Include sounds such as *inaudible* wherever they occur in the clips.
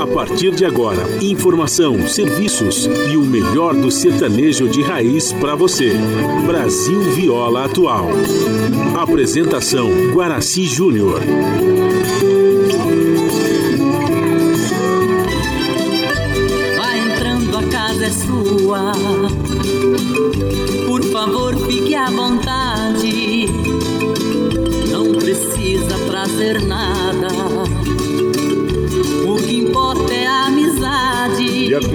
A partir de agora, informação, serviços e o melhor do sertanejo de raiz para você. Brasil Viola Atual. Apresentação Guaraci Júnior.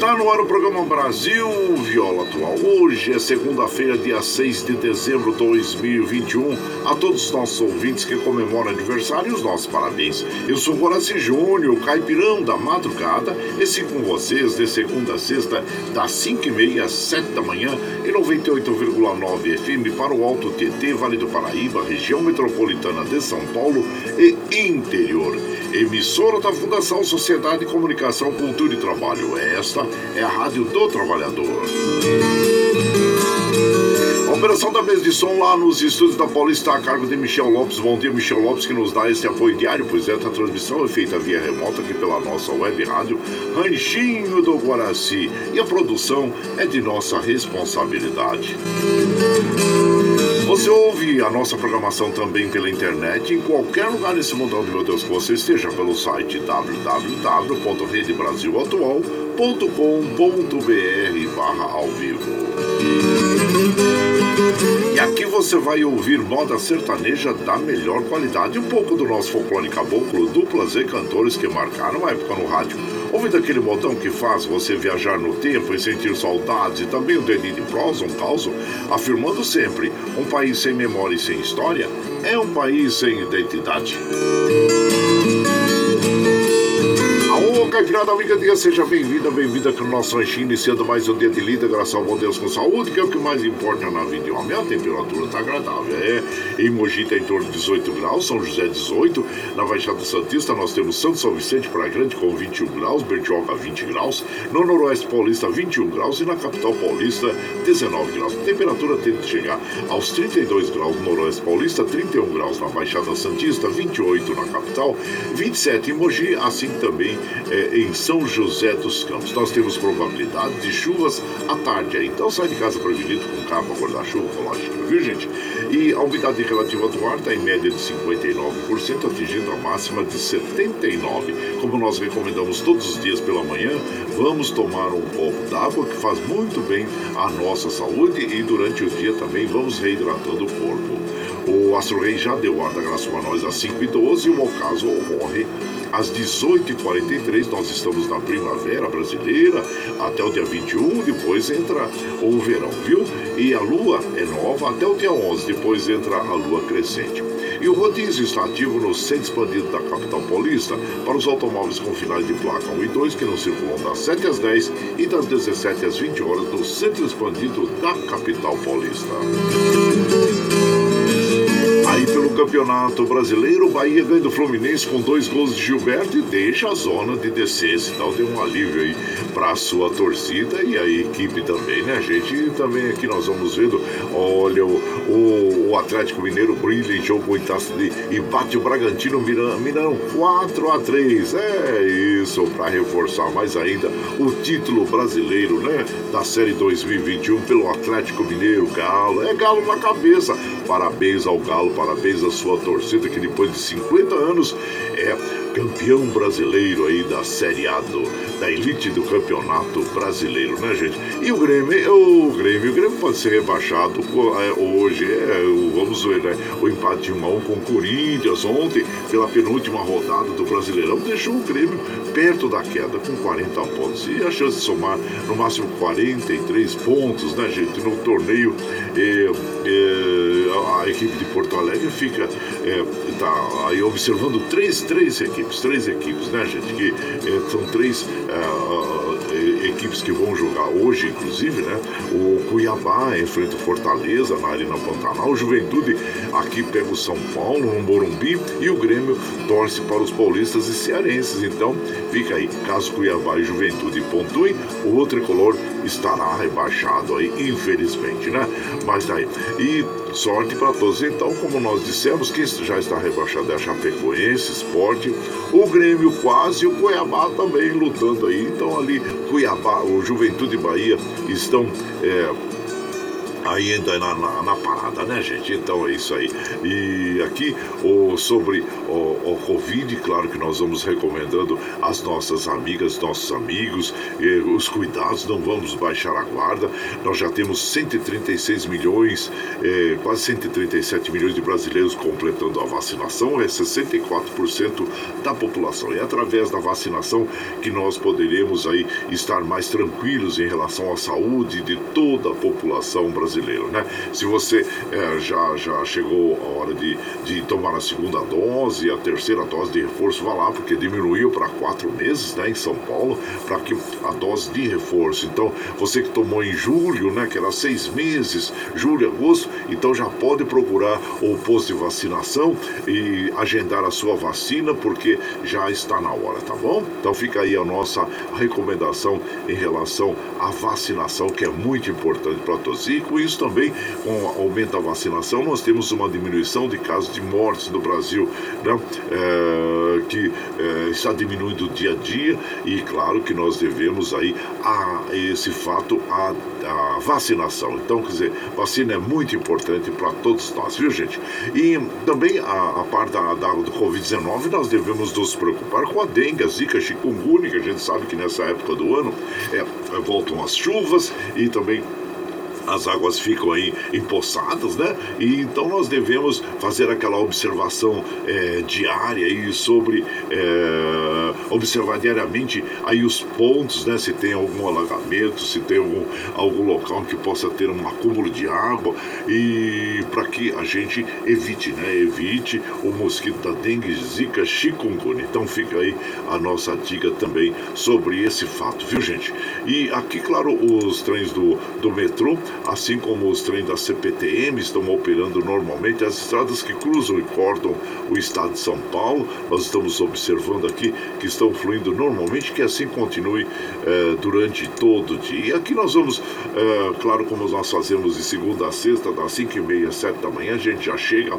Está no ar o programa Brasil Viola Atual. Hoje é segunda-feira, dia 6 de dezembro de 2021. A todos os nossos ouvintes que comemoram aniversário, os nossos parabéns. Eu sou Horaci Júnior, caipirão da madrugada, e sigo com vocês de segunda a sexta, das 5h30 às 7 da manhã, em 98,9 FM para o Alto TT, Vale do Paraíba, região metropolitana de São Paulo e interior. Emissora da Fundação Sociedade, Comunicação, Cultura e Trabalho. Esta é a Rádio do Trabalhador. Operação da mesa de som lá nos estúdios da Paulista a cargo de Michel Lopes. Bom dia, Michel Lopes, que nos dá esse apoio diário, pois esta transmissão é feita via remota aqui pela nossa web rádio Ranchinho do Guaraci. E a produção é de nossa responsabilidade. Você ouve a nossa programação também pela internet em qualquer lugar nesse mundão de meu Deus que você esteja pelo site www.redebrasilatual.com.br barra ao vivo. E aqui você vai ouvir moda sertaneja da melhor qualidade, um pouco do nosso folclore caboclo, duplas e cantores que marcaram a época no rádio. Ouvindo aquele modão que faz você viajar no tempo e sentir saudades, e também o dedinho de prosa, um caos, afirmando sempre: um país sem memória e sem história é um país sem identidade. Ô, Caipirada amiga, diga seja bem-vinda, bem-vinda aqui no nosso ranchinho, iniciando mais um dia de lida, graças ao bom Deus com saúde, que é o que mais importa na vida de homem. A temperatura está agradável, é. Em Mogi está em torno de 18 graus, São José 18, na Baixada Santista nós temos Santo São Vicente para Grande com 21 graus, Bertioga 20 graus, no Noroeste Paulista 21 graus e na Capital Paulista 19 graus. A temperatura tende a chegar aos 32 graus no Noroeste Paulista, 31 graus na Baixada Santista, 28 na capital, 27 em Mogi, assim também é, em São José dos Campos. Nós temos probabilidade de chuvas à tarde. Então sai de casa prevenido com capa, guarda-chuva, lógico, viu gente? E a umidade relativa do ar está em média de 59%, atingindo a máxima de 79%. Como nós recomendamos todos os dias pela manhã, vamos tomar um copo d'água que faz muito bem à nossa saúde e durante o dia também vamos reidratando o corpo. O Astro Rei já deu ar da graça para nós às 5h12 e o ocaso ocorre às 18h43. Nós estamos na primavera brasileira até o dia 21, depois entra o verão, viu? E a lua é nova até o dia 11, depois entra a lua crescente. E o rodízio está ativo no centro expandido da capital paulista para os automóveis com finais de placa 1 e 2 que não circulam das 7 às 10 e das 17 às 20 horas no centro expandido da capital paulista. Campeonato Brasileiro, o Bahia ganha do Fluminense com dois gols de Gilberto e deixa a zona de descenso. Então tem um alívio aí para a sua torcida e a equipe também, né, gente? E também aqui nós vamos vendo, olha, o, o, o Atlético Mineiro brilha em jogo de, e bate o Bragantino Mineirão 4 a 3 É isso, para reforçar mais ainda o título brasileiro, né? Da Série 2021 pelo Atlético Mineiro, Galo. É Galo na cabeça. Parabéns ao Galo, parabéns à sua torcida que depois de 50 anos é campeão brasileiro aí da Série A do, da elite do campeonato brasileiro, né, gente? E o Grêmio, o Grêmio, o Grêmio pode ser rebaixado é, hoje, é, vamos ver, né? O empate de 1 a 1 com o Corinthians ontem, pela penúltima rodada do Brasileirão, deixou o Grêmio perto da queda com 40 pontos. E a chance de somar no máximo 43 pontos, né, gente? No torneio, é, é, a equipe de Porto Alegre fica é, tá aí observando três, três equipes, três equipes, né, gente? Que é, são três é, equipes que vão jogar hoje, inclusive, né? O Cuiabá enfrenta o Fortaleza na Arena Pantanal, o Juventude aqui pega o São Paulo no Morumbi e o Grêmio torce para os paulistas e cearenses. Então, fica aí, caso Cuiabá e Juventude pontuem, o outro tricolor estará rebaixado aí, infelizmente, né? Mas daí. E sorte para todos. Então, como nós dissemos, que já está rebaixado é a Chapecoense, Esporte, o Grêmio quase e o Cuiabá também lutando aí. Então, ali, Cuiabá, o Juventude e Bahia estão. É, aí ainda na, na, na, parada, né, gente? Então é isso aí. E aqui o, sobre o, o Covid, claro que nós vamos recomendando às nossas amigas, nossos amigos, os cuidados, não vamos baixar a guarda. Nós já temos 136 milhões, eh, quase 137 milhões de brasileiros completando a vacinação, é 64% da população. E é através da vacinação que nós poderemos aí estar mais tranquilos em relação à saúde de toda a população brasileira brasileiro, né? Se você é, já, já chegou a hora de, de tomar a segunda dose, a terceira dose de reforço, vá lá, porque diminuiu para quatro meses, né, em São Paulo, para que a dose de reforço. Então, você que tomou em julho, né, que era seis meses, julho, agosto, então já pode procurar o posto de vacinação e agendar a sua vacina, porque já está na hora, tá bom? Então fica aí a nossa recomendação em relação à vacinação, que é muito importante para todos. E com isso também, com o aumento da vacinação, nós temos uma diminuição de casos de mortes no Brasil, né? É, que é, está diminuindo dia a dia e claro que nós devemos aí a esse fato a, a vacinação. Então, quer dizer, vacina é muito importante para todos nós, viu gente? E também a, a parte da, da do Covid-19 nós devemos nos preocupar com a dengue, a zika, chikungunya, que a gente sabe que nessa época do ano é, voltam as chuvas e também as águas ficam aí empoçadas, né? E então nós devemos fazer aquela observação é, diária aí sobre é, observar diariamente aí os pontos, né? Se tem algum alagamento, se tem algum, algum local que possa ter um acúmulo de água e para que a gente evite, né? Evite o mosquito da dengue, zika, chikungunya. Então fica aí a nossa dica também sobre esse fato, viu gente? E aqui, claro, os trens do, do metrô assim como os trens da CPTM estão operando normalmente, as estradas que cruzam e cortam o estado de São Paulo, nós estamos observando aqui que estão fluindo normalmente, que assim continue eh, durante todo o dia. E aqui nós vamos, eh, claro, como nós fazemos de segunda a sexta, das 5 e meia, 7 da manhã, a gente já chega,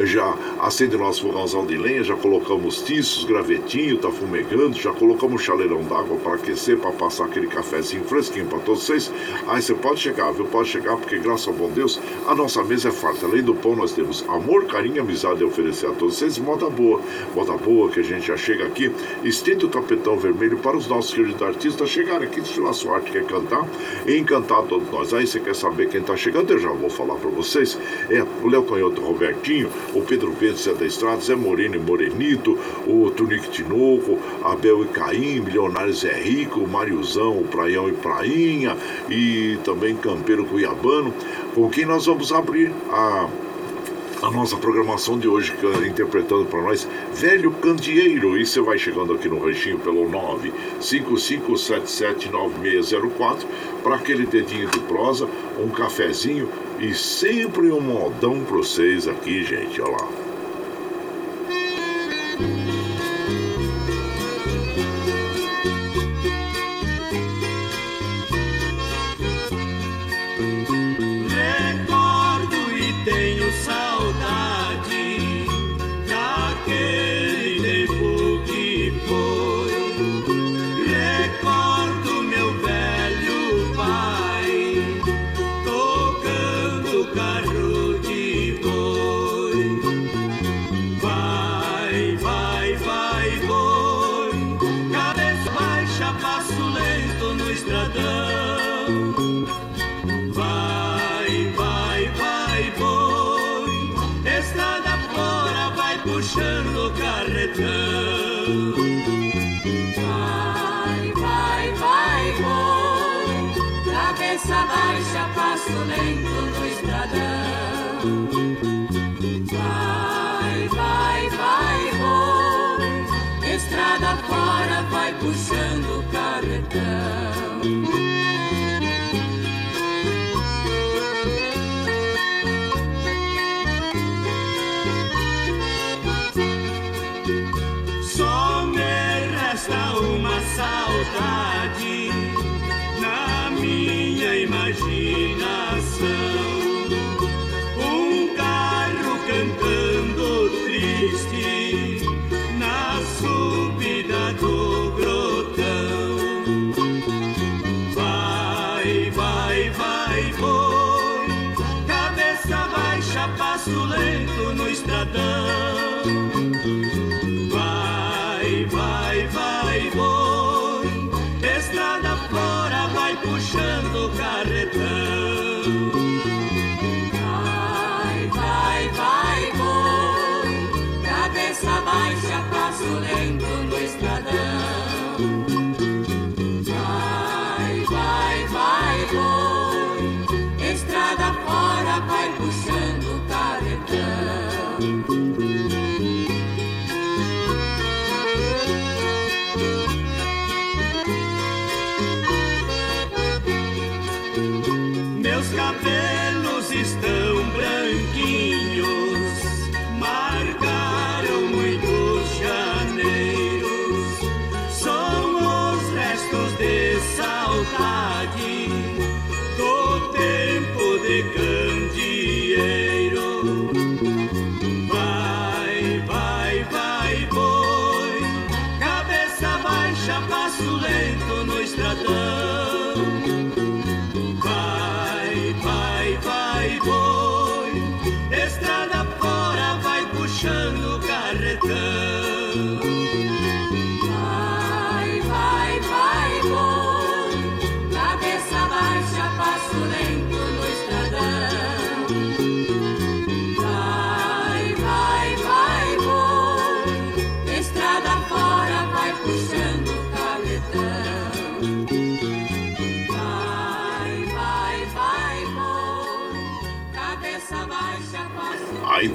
já acende nosso fogãozão de lenha, já colocamos tiços, gravetinho, tá fumegando, já colocamos chaleirão d'água para aquecer, para passar aquele cafezinho fresquinho para todos vocês. Aí você pode chegar, viu? Pode chegar, porque graças ao bom Deus, a nossa mesa é farta. Além do pão, nós temos amor, carinho amizade a oferecer a todos vocês. Moda boa, moda boa que a gente já chega aqui, estende o tapetão vermelho para os nossos queridos artistas chegarem aqui, desfilar sua arte, quer cantar e encantar todos nós. Aí você quer saber quem está chegando? Eu já vou falar para vocês. É o Léo Canhoto Robertinho, o Pedro Pedro Zé da Estrada, Zé Moreno e Morenito, o Tunique Tinoco, Abel e Caim, Milionários é Rico, o Mariozão, o Praião e Prainha e também Campeiro Cuiabano, com quem nós vamos abrir a a nossa programação de hoje, interpretando para nós Velho Candieiro. E você vai chegando aqui no ranchinho pelo 955779604 para aquele dedinho de prosa, um cafezinho e sempre um modão para vocês aqui, gente. Olha lá.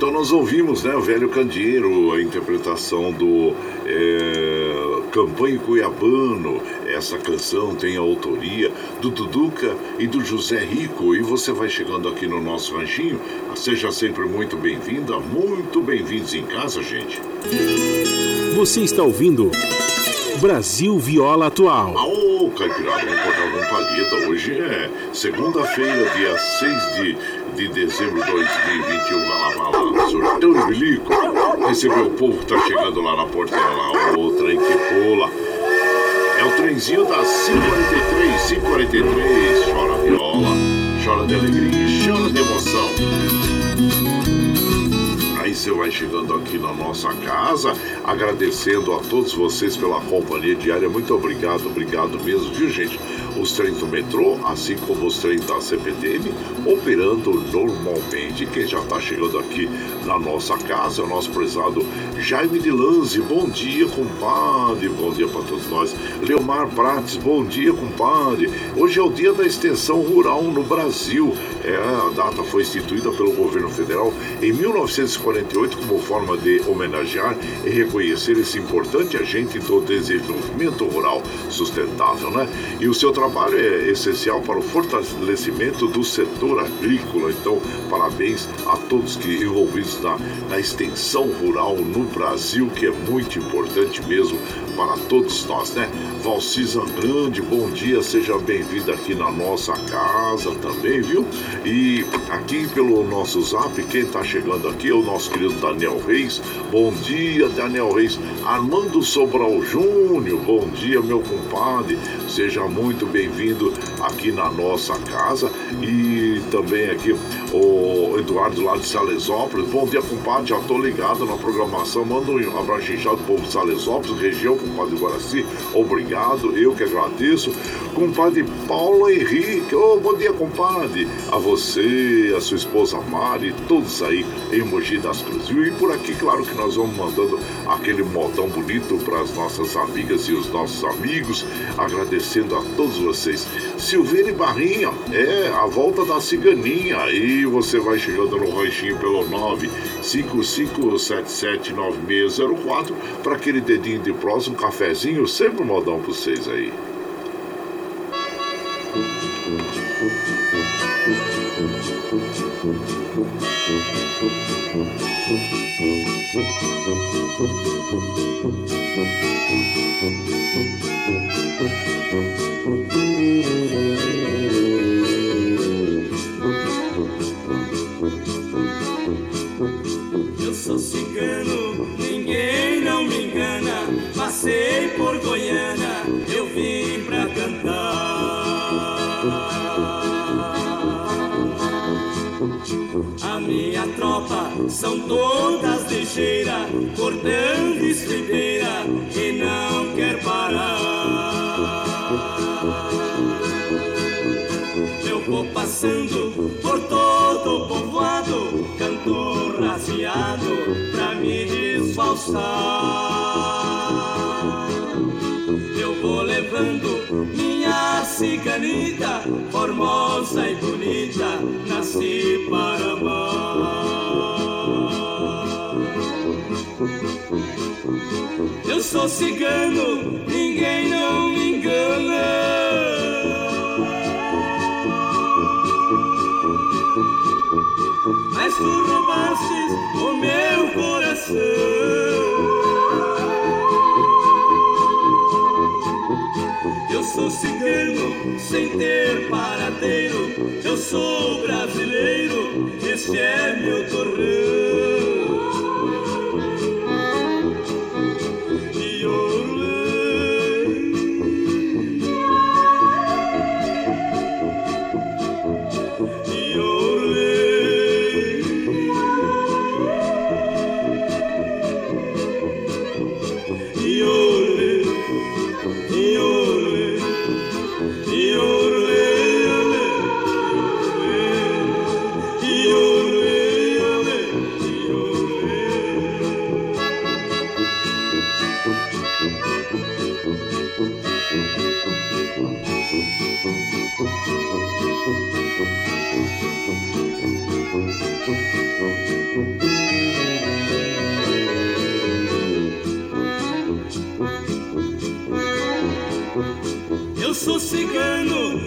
Então nós ouvimos, né, o Velho Candeeiro, a interpretação do é, Campanha Cuiabano. Essa canção tem a autoria do Duduca e do José Rico. E você vai chegando aqui no nosso ranchinho. Seja sempre muito bem-vinda, muito bem-vindos em casa, gente. Você está ouvindo Brasil Viola Atual. Ô, Caipirada, vamos cortar uma palheta. Hoje é segunda-feira, dia 6 de de dezembro de 2021. Vai lá, vai lá. Sorteio do bilico. Recebeu o povo, tá chegando lá na porteira lá. O trem que pula. É o trenzinho das 543, 543. Chora viola, chora de alegria e chora de emoção. Aí você vai chegando aqui na nossa casa, agradecendo a todos vocês pela companhia diária. Muito obrigado, obrigado mesmo, viu gente? os trens do metrô, assim como os trens da CPTM, operando normalmente. Quem já está chegando aqui na nossa casa é o nosso prezado Jaime de Lanze. Bom dia, compadre. Bom dia para todos nós. Leomar Prates, bom dia, compadre. Hoje é o dia da extensão rural no Brasil. É, a data foi instituída pelo governo federal em 1948 como forma de homenagear e reconhecer esse importante agente do desenvolvimento rural sustentável, né? E o seu trabalho é essencial para o fortalecimento do setor agrícola. Então, parabéns a todos que envolvidos na, na extensão rural no Brasil, que é muito importante mesmo para todos nós, né? Valcisa Grande, bom dia, seja bem-vindo aqui na nossa casa também, viu? E aqui pelo nosso zap, quem está chegando aqui é o nosso querido Daniel Reis. Bom dia, Daniel Reis. Armando Sobral Júnior, bom dia, meu compadre. Seja muito bem-vindo aqui na nossa casa. E também aqui o Eduardo lá de Salesópolis. Bom dia, compadre. Já tô ligado na programação. Manda um abraço inchado do povo de Salesópolis, região, compadre Guaraci. Obrigado, eu que agradeço. Compadre Paulo Henrique. Oh, bom dia, compadre. A você, a sua esposa Mari, todos aí em Mogi das Cruzes. E por aqui, claro que nós vamos mandando aquele modão bonito para as nossas amigas e os nossos amigos, agradecendo a todos vocês. Silveira Barrinha, é a volta da ciganinha. Aí você vai chegando no ranchinho pelo 955779604 para aquele dedinho de próximo, um cafezinho, sempre modão vocês aí. São todas ligeiras, cortando estribeira e não quer parar. Eu vou passando por todo o povoado, canto raseado pra me disfarçar. Eu vou levando minha ciganita, formosa e bonita, nasci para amar. Eu sou cigano, ninguém não me engana. Mas tu roubastes o meu coração. Eu sou cigano sem ter paradeiro. Eu sou brasileiro, este é cigano,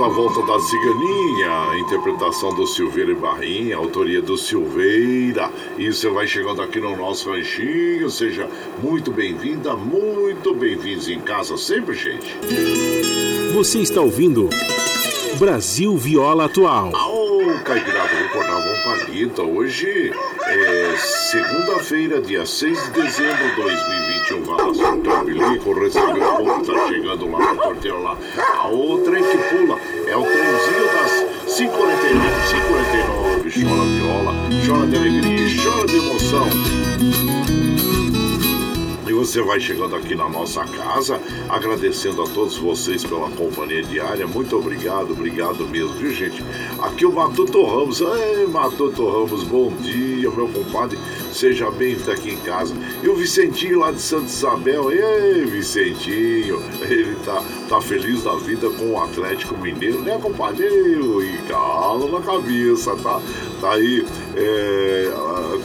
a volta da Ciganinha, interpretação do Silveira e Barrinha, autoria do Silveira. E você vai chegando aqui no nosso ranchinho, seja muito bem-vinda, muito bem-vindos em casa sempre, gente. Você está ouvindo Brasil Viola Atual. Ô, Caipirada, vou acordar uma palhita. Hoje é segunda-feira, dia 6 de dezembro de 2021. Vai lá, soltar o bilico, recebeu o povo, tá chegando lá no porteiro lá. A outra é que pula, é o trenzinho das 549, 549. Chora viola, chora de alegria, chora de emoção você vai chegando aqui na nossa casa, agradecendo a todos vocês pela companhia diária. Muito obrigado, obrigado mesmo, viu gente? Aqui o Matuto Ramos, ei Matuto Ramos, bom dia, meu compadre, seja bem-vindo aqui em casa. E o Vicentinho lá de Santa Isabel, ei Vicentinho, ele tá, tá feliz da vida com o Atlético Mineiro, né, compadre? E cala na cabeça, tá? Aí, é,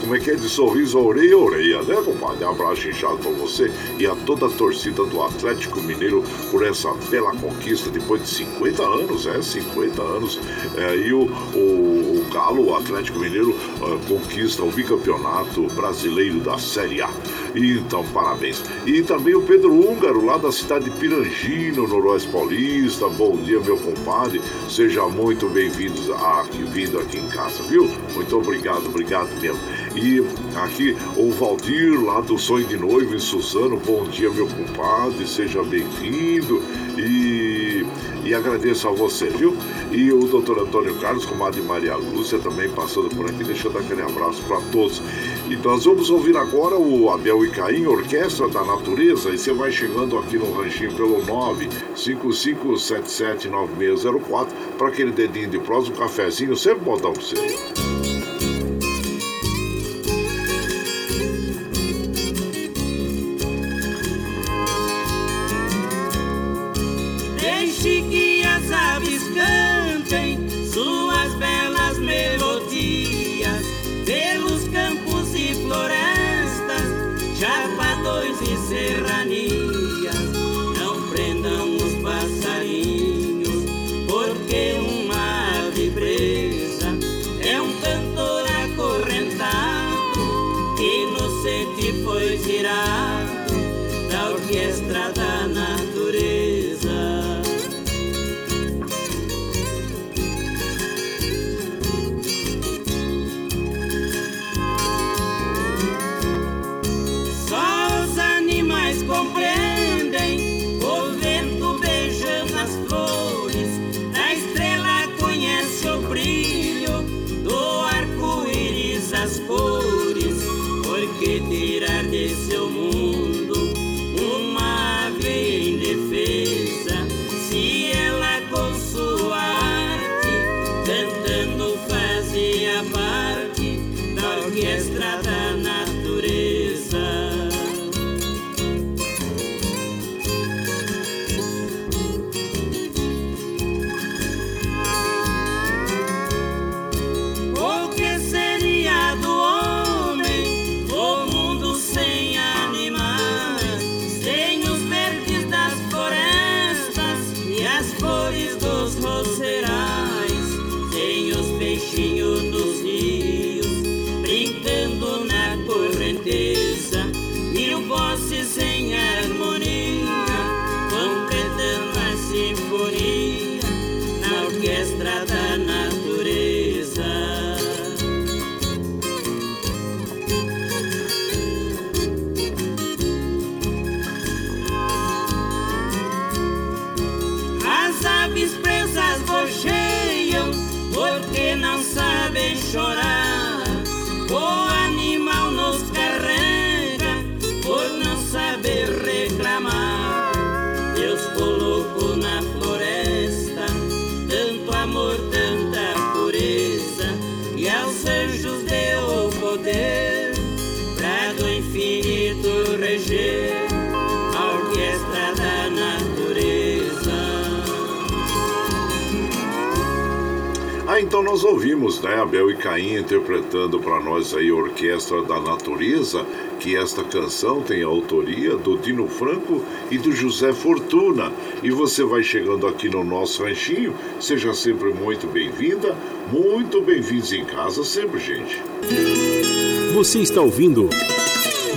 como é que é? De sorriso a orelha orelha, né, compadre? Abraço inchado pra você e a toda a torcida do Atlético Mineiro por essa bela conquista depois de 50 anos, é, 50 anos. É, e o, o, o Galo, o Atlético Mineiro, uh, conquista o bicampeonato brasileiro da Série A. Então, parabéns. E também o Pedro Húngaro, lá da cidade de Pirangi, no Noroeste Paulista. Bom dia, meu compadre. Seja muito bem-vindo aqui, vindo aqui em casa, viu? Muito obrigado, obrigado mesmo. E aqui o Valdir, lá do Sonho de Noivo, em Suzano. Bom dia, meu compadre. Seja bem-vindo. E, e agradeço a você, viu? E o doutor Antônio Carlos, comadre Maria Lúcia, também passando por aqui, deixando aquele abraço para todos. E nós vamos ouvir agora o Abel e Caim, Orquestra da Natureza, e você vai chegando aqui no ranchinho pelo 955779604 para aquele dedinho de prosa, um cafezinho, sempre botão para você. Nós aí a Orquestra da Natureza, que esta canção tem a autoria do Dino Franco e do José Fortuna. E você vai chegando aqui no nosso ranchinho, seja sempre muito bem-vinda, muito bem-vindos em casa sempre, gente. Você está ouvindo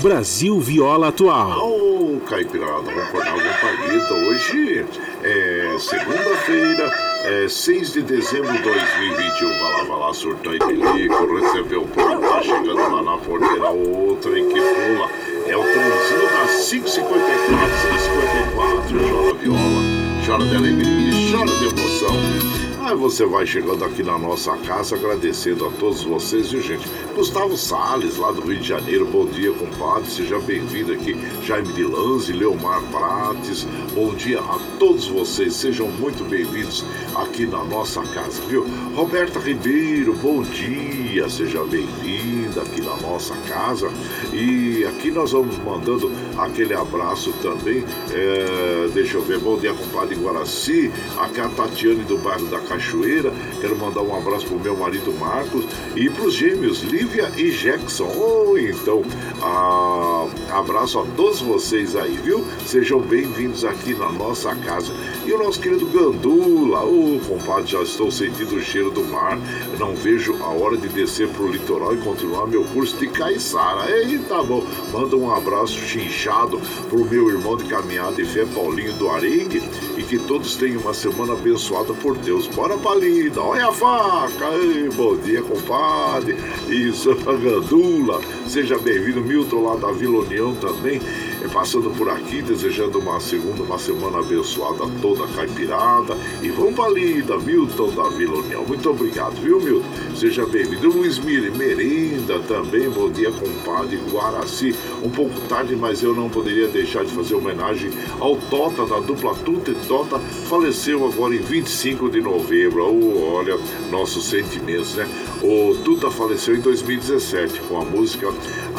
Brasil Viola Atual. Ô, oh, Caipirada, vamos acordar alguma palheta. Hoje é segunda-feira, é 6 de dezembro de 2021. Vai lá, vai lá, surtou e bilico, recebeu o pão, tá chegando lá na porteira, outra e que pula. É o trenzinho das 554, 654. Chora viola, chora de alegria, chora de emoção. Aí você vai chegando aqui na nossa casa, agradecendo a todos vocês, viu gente? Gustavo Sales, lá do Rio de Janeiro, bom dia, compadre, seja bem-vindo aqui. Jaime de Lanze, Leomar Prates, bom dia a todos vocês, sejam muito bem-vindos aqui na nossa casa, viu? Roberta Ribeiro, bom dia, seja bem-vinda aqui na nossa casa. E aqui nós vamos mandando aquele abraço também. É, deixa eu ver, bom dia, compadre Guaraci, aqui a Tatiane do bairro da Cachoeira. Quero mandar um abraço pro meu marido Marcos e pros gêmeos Lívia e Jackson. Oh, então, ah, abraço a todos vocês aí, viu? Sejam bem-vindos aqui na nossa casa. E o nosso querido Gandula, ô oh, compadre, já estou sentindo o cheiro do mar. Não vejo a hora de descer pro litoral e continuar meu curso de caiçara. Eita, tá bom. Manda um abraço chinchado pro meu irmão de caminhada e fé Paulinho do Arengue e que todos tenham uma semana abençoada por Deus. Bora pra lida, olha a faca. Ei, bom dia, compadre. Isso, *laughs* Gandula. Seja bem-vindo, Milton lá da Vila União também. É, passando por aqui, desejando uma segunda, uma semana abençoada toda caipirada. E vamos pra lida, Milton da Vila União. Muito obrigado, viu, Milton? Seja bem-vindo. Luiz Mire, Merenda também. Bom dia, compadre Guaraci. Um pouco tarde, mas eu não poderia deixar de fazer homenagem ao Tota da dupla Tuta e Tota. Faleceu agora em 25 de novembro. Oh, olha, nossos sentimentos, né? O Tuta faleceu em 2017 com a música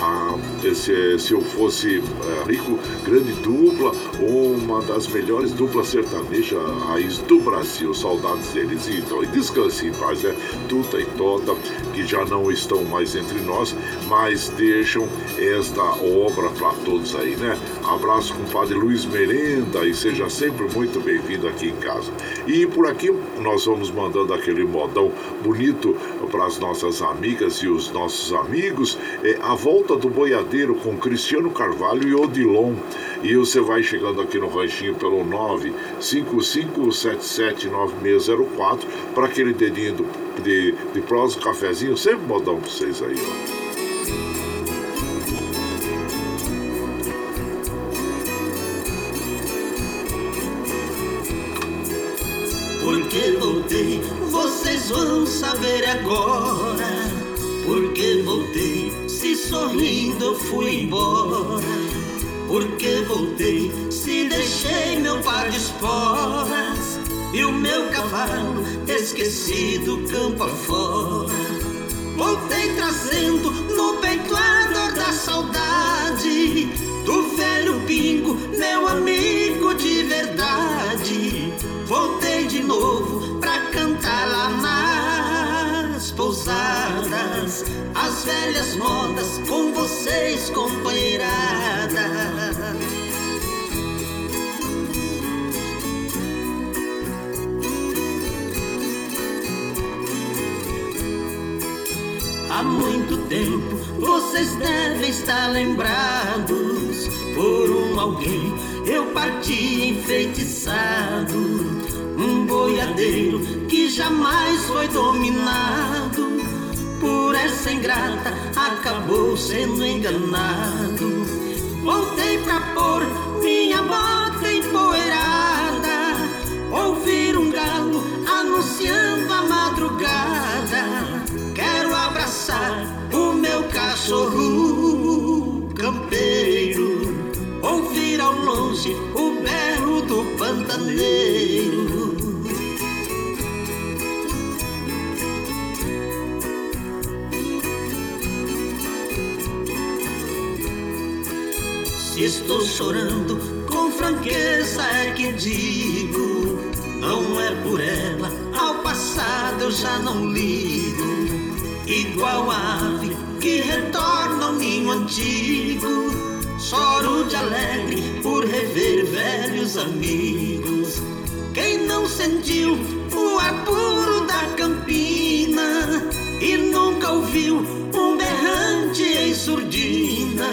ah, se, se eu fosse é, rico, grande dupla, uma das melhores duplas sertanejas raiz do Brasil. Saudades deles. Então, e descanse em paz, né? Tuta e Tota, que já não estão mais entre nós, mas deixam esta obra para todos aí, né? Abraço com o Padre Luiz Merenda e seja sempre muito bem-vindo aqui em casa. E por aqui nós vamos mandando aquele modão bonito para as nossas amigas e os nossos amigos. É, a volta do boiadeiro com Cristiano Carvalho e Odilon. E você vai chegando aqui no ranchinho pelo 955779604 para aquele dedinho do, de, de prosa, cafezinho, sempre modão para vocês aí, ó. Porque voltei, vocês vão saber agora. Porque voltei, se sorrindo fui embora. Porque voltei, se deixei meu par de esporas. E o meu cavalo esquecido campo afora. Voltei trazendo no peito a dor da saudade do velho pingo, meu amigo de verdade. Voltei de novo pra cantar lá nas pousadas as velhas modas com vocês, companheirada. Há muito tempo vocês devem estar lembrados por um alguém. Eu parti enfeitiçado, um boiadeiro que jamais foi dominado essa ingrata. Acabou sendo enganado. Voltei pra pôr minha bota empoeirada, ouvir um galo anunciando a madrugada. Quero abraçar o meu cachorro campeiro, ouvir ao longe o berro do pantaneiro. Estou chorando, com franqueza é que digo, não é por ela ao passado eu já não ligo. Igual ave que retorna ao ninho antigo. Choro de alegre por rever velhos amigos. Quem não sentiu o ar puro da campina e nunca ouviu um berrante em surdina,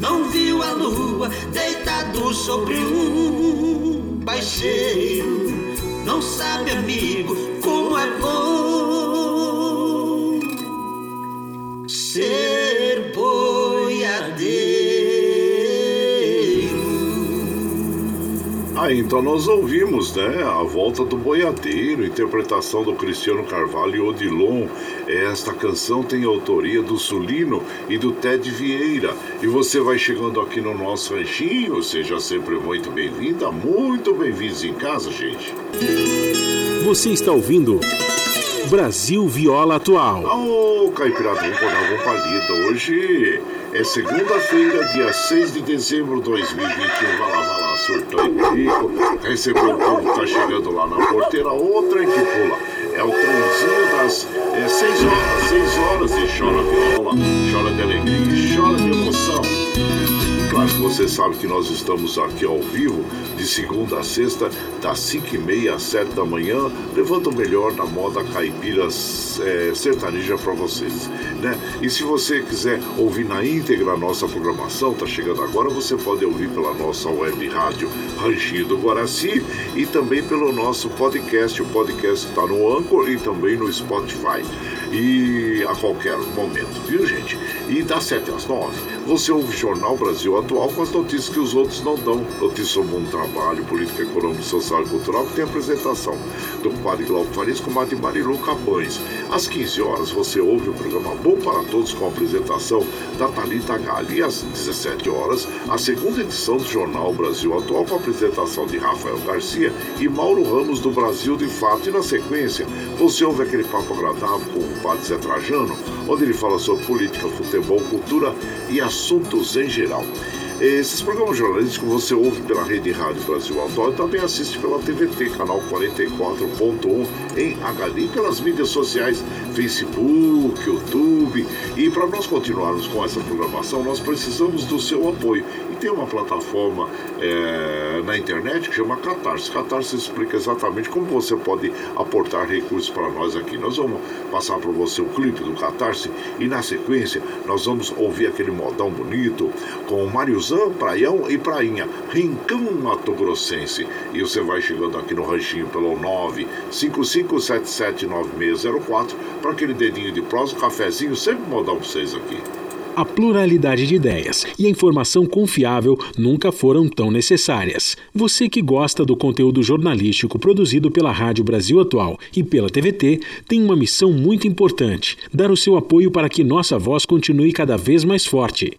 não viu a lua deitado sobre um baixeiro, não sabe, amigo, como é bom Ah, então nós ouvimos, né? A volta do boiadeiro, interpretação do Cristiano Carvalho e Odilon. Esta canção tem autoria do Sulino e do Ted Vieira. E você vai chegando aqui no nosso ranchinho, seja sempre muito bem-vinda, muito bem-vindos em casa, gente. Você está ouvindo Brasil Viola Atual. Ô, oh, Caipirada, vamos dar uma palida. Hoje é segunda-feira, dia 6 de dezembro de 2021. Vai lá, vai lá, surtou e rico. Recebeu o povo, tá chegando lá na porteira. Outra que pula. É o trenzinho das 6 é, horas, 6 horas e chora viola, chora de alegria, chora de emoção. Claro que você sabe que nós estamos aqui ao vivo, de segunda a sexta, das 5 e meia às 7 da manhã, levando o melhor da moda caipira é, sertaneja para vocês. Né? E se você quiser ouvir na íntegra a nossa programação, tá chegando agora, você pode ouvir pela nossa web rádio Ranchinho do Guaraci e também pelo nosso podcast. O podcast está no Anchor e também no Spotify e a qualquer momento, viu gente? E das 7 às 9, você ouve Jornal Brasil Atual com as notícias que os outros não dão. Notícias sobre um trabalho, política econômica, social e cultural, que tem apresentação do padre Glauco Farias com de Marilu Capães. Às 15 horas, você ouve o programa Bom para Todos com a apresentação da Thalita Gali. E às 17 horas, a segunda edição do Jornal Brasil Atual com a apresentação de Rafael Garcia e Mauro Ramos do Brasil de Fato. E na sequência, você ouve aquele papo agradável com o padre Zé Trajano, onde ele fala sobre política, futebol, cultura e assuntos em geral. Esses programas jornalísticos você ouve pela Rede Rádio Brasil Atual e também assiste pela TVT, canal 44.1 em HD, pelas mídias sociais, Facebook, YouTube. E para nós continuarmos com essa programação, nós precisamos do seu apoio tem uma plataforma é, na internet que chama Catarse. Catarse explica exatamente como você pode aportar recursos para nós aqui. Nós vamos passar para você o clipe do Catarse e na sequência nós vamos ouvir aquele modão bonito com Mariozão, Praião e Prainha, Rincão Mato Grossense. E você vai chegando aqui no ranchinho pelo 955779604 para aquele dedinho de prosa, um cafezinho, sempre modão para vocês aqui. A pluralidade de ideias e a informação confiável nunca foram tão necessárias. Você que gosta do conteúdo jornalístico produzido pela Rádio Brasil Atual e pela TVT tem uma missão muito importante: dar o seu apoio para que nossa voz continue cada vez mais forte.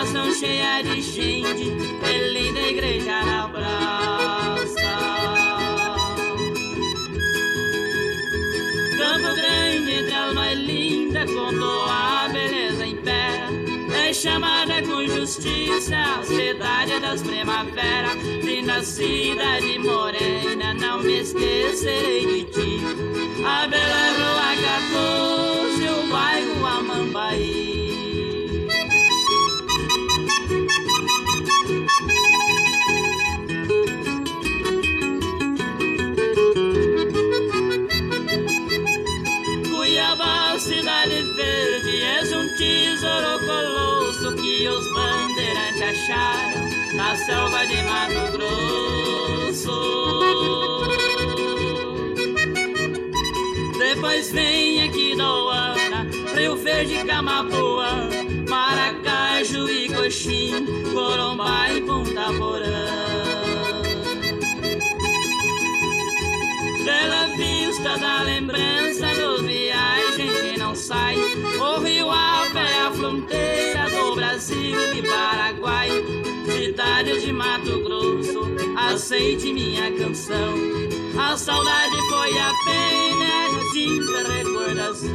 Estação cheia de gente, é linda igreja na praça. Campo Grande entre as mais lindas, contou a beleza em pé é chamada com justiça, cidade das primaveras, linda cidade morena, não me esquecerei de ti. A bela rua 14, o bairro Amambaí. Na selva de Mato Grosso. Depois vem aqui Doana, Rio Verde, Camaboa, Maracaju e Coxim, Corumbá e Ponta Porã. Bela vista da lembrança Paraguai. Cidade de Mato Grosso, aceite minha canção. A saudade foi apenas de recordação.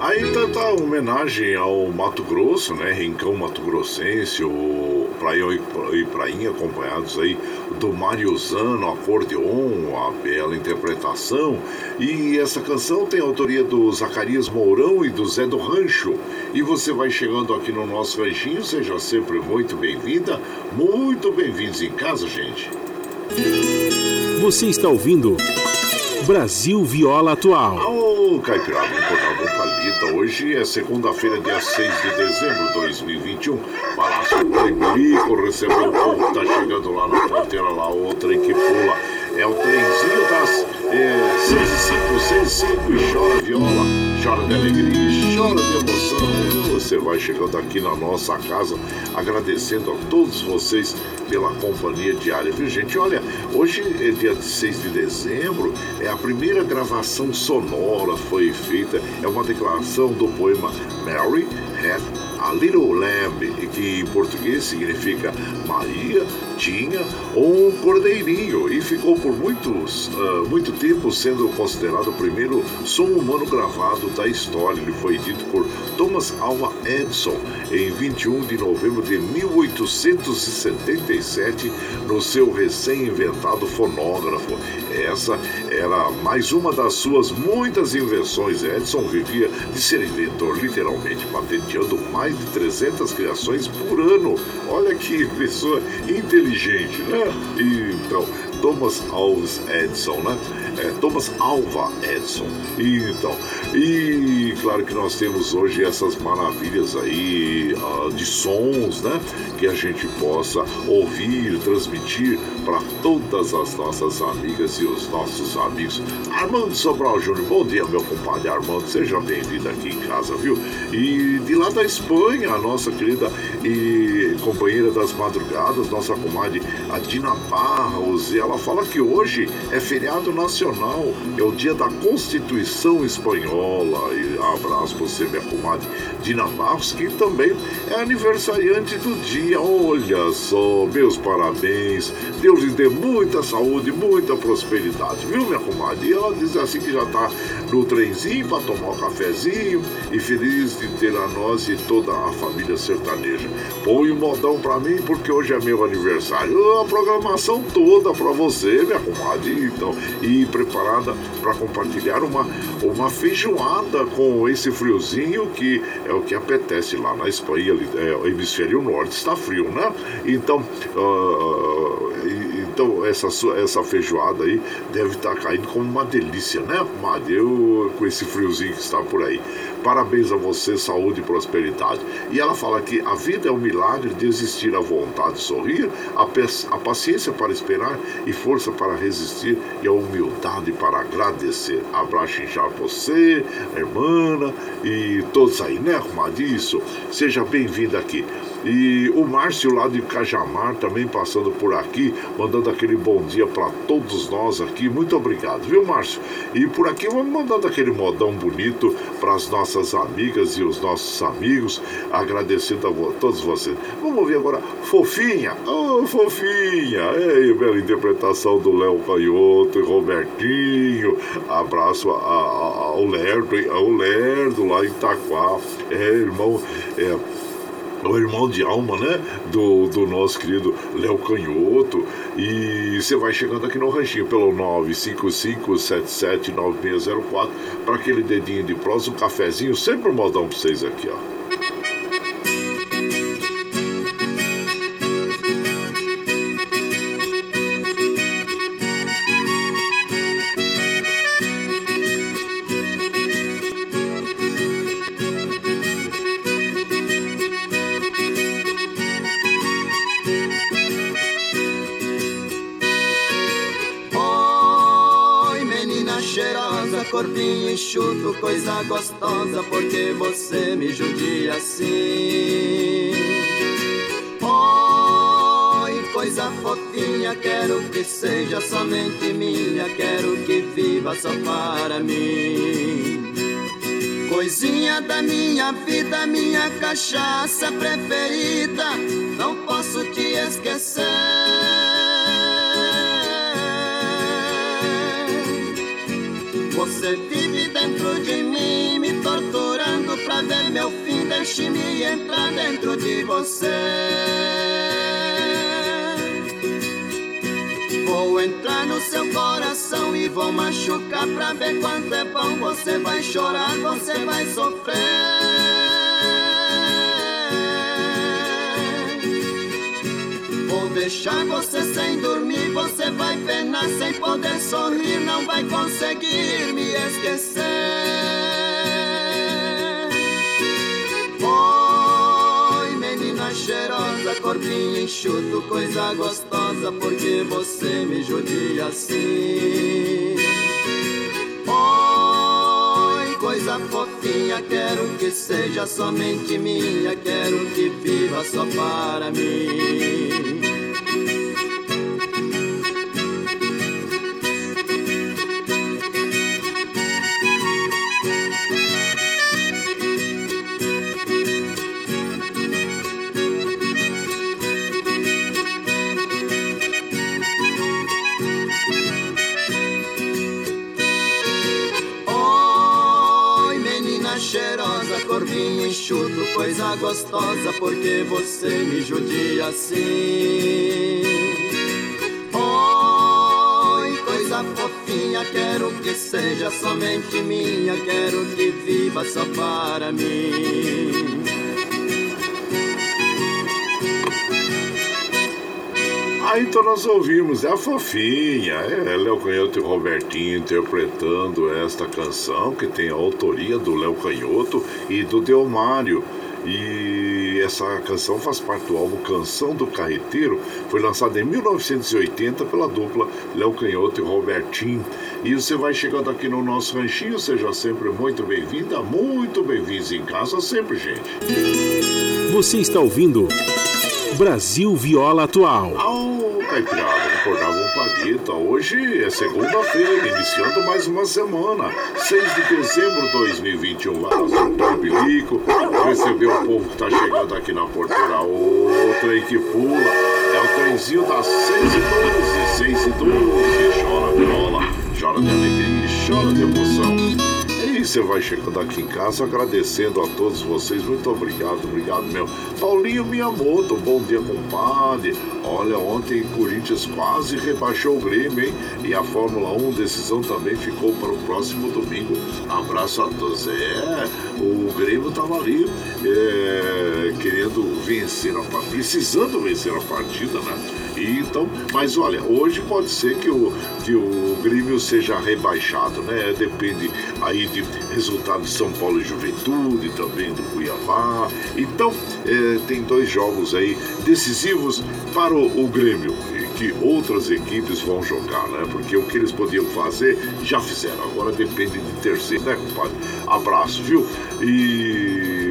Aí tanta homenagem ao Mato Grosso, né? Rincão Mato Grossense, o Praia e Prainha acompanhados aí do Mariozano, acordeon, a bela interpretação. E essa canção tem autoria do Zacarias Mourão e do Zé do Rancho. E você vai chegando aqui no nosso ranchinho, seja sempre muito bem-vinda, muito bem-vindos em casa, gente. Você está ouvindo Brasil Viola Atual. Ô, oh, Caipirada, vamos palita. Hoje é segunda-feira, dia 6 de dezembro de 2021. Palácio Tremelico recebeu o povo tá chegando lá na fronteira, lá outra que pula. É o trenzinho das é, 6 e 5, 6 e 5 e chora viola, chora de alegria, chora de emoção. Você vai chegando aqui na nossa casa, agradecendo a todos vocês pela companhia diária, viu gente? Olha, hoje é dia 6 de dezembro, é a primeira gravação sonora foi feita, é uma declaração do poema Mary Had a Little Lamb, que em português significa Maria tinha um cordeirinho e ficou por muitos, uh, muito tempo sendo considerado o primeiro som humano gravado da história. Ele foi dito por Thomas Alva Edison em 21 de novembro de 1877 no seu recém-inventado fonógrafo. Essa era mais uma das suas muitas invenções. Edison vivia de ser inventor, literalmente patenteando mais de 300 criações por ano. Olha que pessoa inteligente, né? Então, Thomas Alves Edison, né? É, Thomas Alva Edison. Então, e claro que nós temos hoje essas maravilhas aí uh, de sons, né? Que a gente possa ouvir, transmitir para todas as nossas amigas e os nossos amigos. Armando Sobral Júnior, bom dia, meu compadre Armando, seja bem-vindo aqui em casa, viu? E de lá da Espanha, a nossa querida e companheira das madrugadas, nossa comadre Adina Barros, e ela fala que hoje é feriado nacional, é o dia da Constituição Espanhola. E abraço você, minha comadre Dina Barros, que também é aniversariante do dia. Olha só, meus parabéns. Deus lhe dê muita saúde, muita prosperidade, viu, minha comadre? E ela diz assim que já tá no trenzinho para tomar um cafezinho e feliz de ter a nós e toda a família sertaneja. Põe um modão para mim porque hoje é meu aniversário. A programação toda para você, minha comadre, então, e preparada para compartilhar uma, uma feijoada com esse friozinho que é o que apetece lá na Espanha, é, o hemisfério norte está frio, né? Então, uh, então essa, essa feijoada aí deve estar tá caindo como uma delícia, né, comadre? Eu, com esse friozinho que está por aí. Parabéns a você, saúde e prosperidade. E ela fala que a vida é um milagre de existir a vontade de sorrir, a, paciência para esperar e força para resistir e a humildade para agradecer. Abraço inchar você, irmã e todos aí, né? Isso. Seja bem-vinda aqui. E o Márcio lá de Cajamar também passando por aqui, mandando aquele bom dia para todos nós aqui. Muito obrigado, viu, Márcio? E por aqui vamos mandando aquele modão bonito para as nossas amigas e os nossos amigos, agradecendo a todos vocês. Vamos ouvir agora Fofinha. Oh, Fofinha! Ei, bela interpretação do Léo Canhoto e Robertinho. Abraço a, a, ao Lerdo, ao Lerdo lá em Itaquá. É, irmão. É, o irmão de alma, né? Do, do nosso querido Léo Canhoto. E você vai chegando aqui no ranchinho pelo 955779604 para aquele dedinho de prosa, um cafezinho, sempre um modão para vocês aqui, ó. Coisa gostosa, porque você me judia assim. Oi, coisa fofinha, quero que seja somente minha, quero que viva só para mim. Coisinha da minha vida, minha cachaça preferida, não posso te esquecer. Você vive dentro de mim, me torturando pra ver meu fim. Deixe-me entrar dentro de você. Vou entrar no seu coração e vou machucar pra ver quanto é bom. Você vai chorar, você vai sofrer. Deixar você sem dormir, você vai penar sem poder sorrir, não vai conseguir me esquecer. Oi, menina cheirosa, corpinho enxuto, coisa gostosa, porque você me judia assim. Oi, coisa fofinha, quero que seja somente minha, quero que viva só para mim. Coisa gostosa, porque você me judia assim. Oi, coisa fofinha, quero que seja somente minha, quero que viva só para mim. Ah, então nós ouvimos, é a fofinha, é Léo Canhoto e Robertinho interpretando esta canção que tem a autoria do Léo Canhoto e do Delmário. E essa canção faz parte do álbum Canção do Carreteiro, foi lançada em 1980 pela dupla Léo Canhoto e Robertinho. E você vai chegando aqui no nosso ranchinho, seja sempre muito bem-vinda, muito bem-vindos em casa sempre, gente. Você está ouvindo Brasil Viola Atual. Ao Caipirada, recordava um planeta. Hoje é segunda-feira, iniciando mais uma semana. 6 de dezembro de 2021. Lá no Bilico, receber o povo que está chegando aqui na porteira. Outra aí que pula. É o trenzinho das 6 e 12, 6 e 12. Chora viola, chora de alegria, chora de emoção. Você vai chegando aqui em casa agradecendo a todos vocês. Muito obrigado, obrigado meu. Paulinho Miyamoto, bom dia, compadre. Olha, ontem Corinthians quase rebaixou o Grêmio, hein? E a Fórmula 1 decisão também ficou para o próximo domingo. Abraço a todos. É, o Grêmio estava ali é, querendo vencer a partida, precisando vencer a partida, né? Então, mas olha, hoje pode ser que o, que o Grêmio seja rebaixado, né? Depende aí de resultado de São Paulo e Juventude, também do Cuiabá. Então, é, tem dois jogos aí decisivos para o, o Grêmio que outras equipes vão jogar, né? Porque o que eles podiam fazer, já fizeram. Agora depende de terceiro, né, compadre? Abraço, viu? E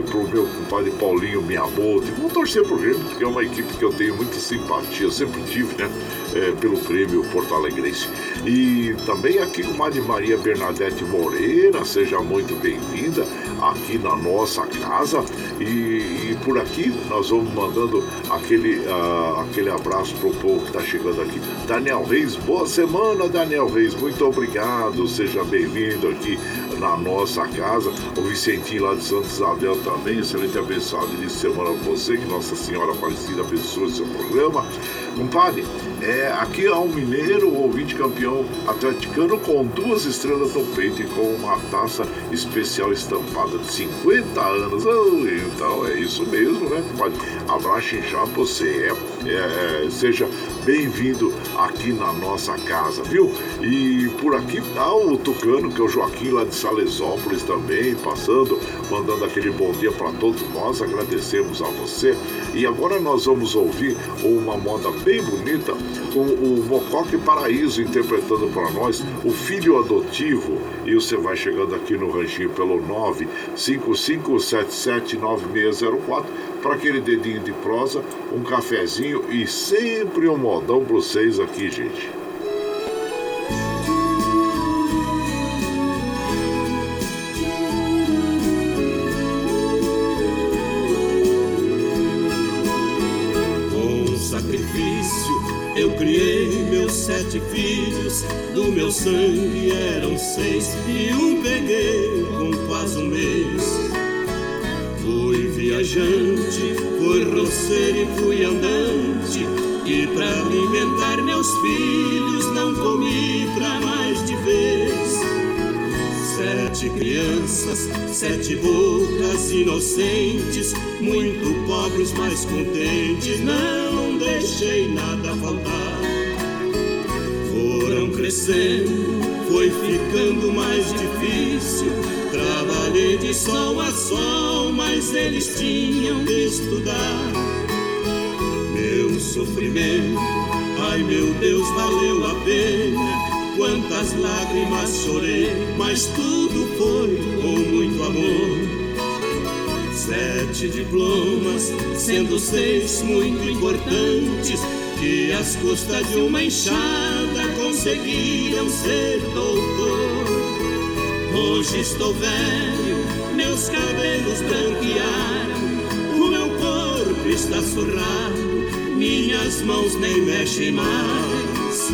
pro meu compadre Paulinho Miyamoto. Vou torcer pro Grêmio, porque é uma equipe que eu tenho muita simpatia, sempre tive, né? É, pelo Grêmio Porto Alegrense. E também aqui com a Maria Bernadette Moreira, seja muito bem-vinda aqui na nossa casa. E, e, por aqui nós vamos mandando aquele, uh, aquele abraço pro povo que está chegando aqui. Daniel Reis, boa semana, Daniel Reis, muito obrigado, seja bem-vindo aqui na nossa casa. O Vicentinho lá de Santa Isabel também, excelente abençoado início de semana para você, que Nossa Senhora Aparecida abençoe seu programa. Compadre, é, aqui há um mineiro, ouvinte campeão atleticano com duas estrelas no peito e com uma taça especial estampada de 50 anos. Então é isso mesmo, né, compadre? Abraço já você. É, é, seja bem-vindo aqui na nossa casa, viu? E por aqui tá o Tucano, que é o Joaquim lá de Salesópolis também, passando, mandando aquele bom dia para todos nós, agradecemos a você. E agora nós vamos ouvir uma moda bem bonita com o Mocoque Paraíso interpretando para nós o filho adotivo. E você vai chegando aqui no ranchinho pelo 955779604 para aquele dedinho de prosa, um cafezinho e sempre um modão para vocês aqui, gente. Sete filhos, do meu sangue eram seis e um peguei com quase um mês. Fui viajante, fui roceiro e fui andante. E pra alimentar meus filhos não comi pra mais de vez. Sete crianças, sete bocas inocentes, muito pobres, mas contentes, não deixei nada faltar. Crescendo, foi ficando mais difícil. Trabalhei de sol a sol, mas eles tinham de estudar. Meu sofrimento, ai meu Deus, valeu a pena. Quantas lágrimas chorei, mas tudo foi com muito amor. Sete diplomas, sendo seis muito importantes, que às custas de uma enxada conseguiram ser doutor. Hoje estou velho, meus cabelos branquearam, o meu corpo está surrado, minhas mãos nem mexem mais.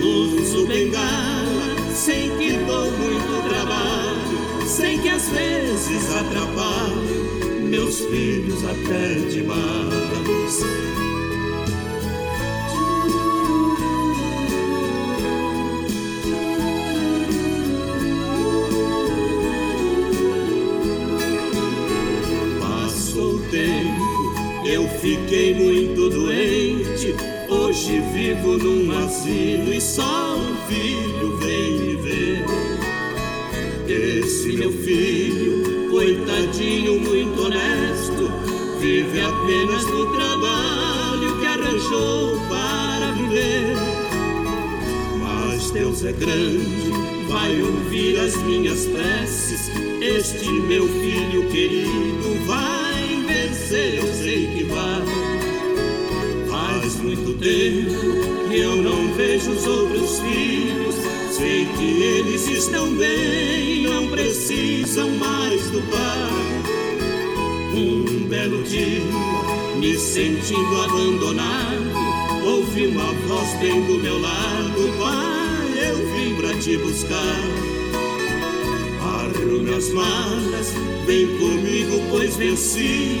Uso bengala, sei que dou muito trabalho, sei que às vezes atrapalho meus filhos até demais. Fiquei muito doente. Hoje vivo num asilo e só um filho vem me ver. Esse meu filho, coitadinho, muito honesto, vive apenas do trabalho que arranjou para viver. Mas Deus é grande, vai ouvir as minhas preces. Este meu filho querido vai vencer, eu sei que vai. Faz muito tempo que eu não vejo os outros filhos. Sei que eles estão bem, não precisam mais do pai. Um belo dia, me sentindo abandonado, ouvi uma voz bem do meu lado: Pai, eu vim pra te buscar. Arrume as malas, vem comigo, pois venci.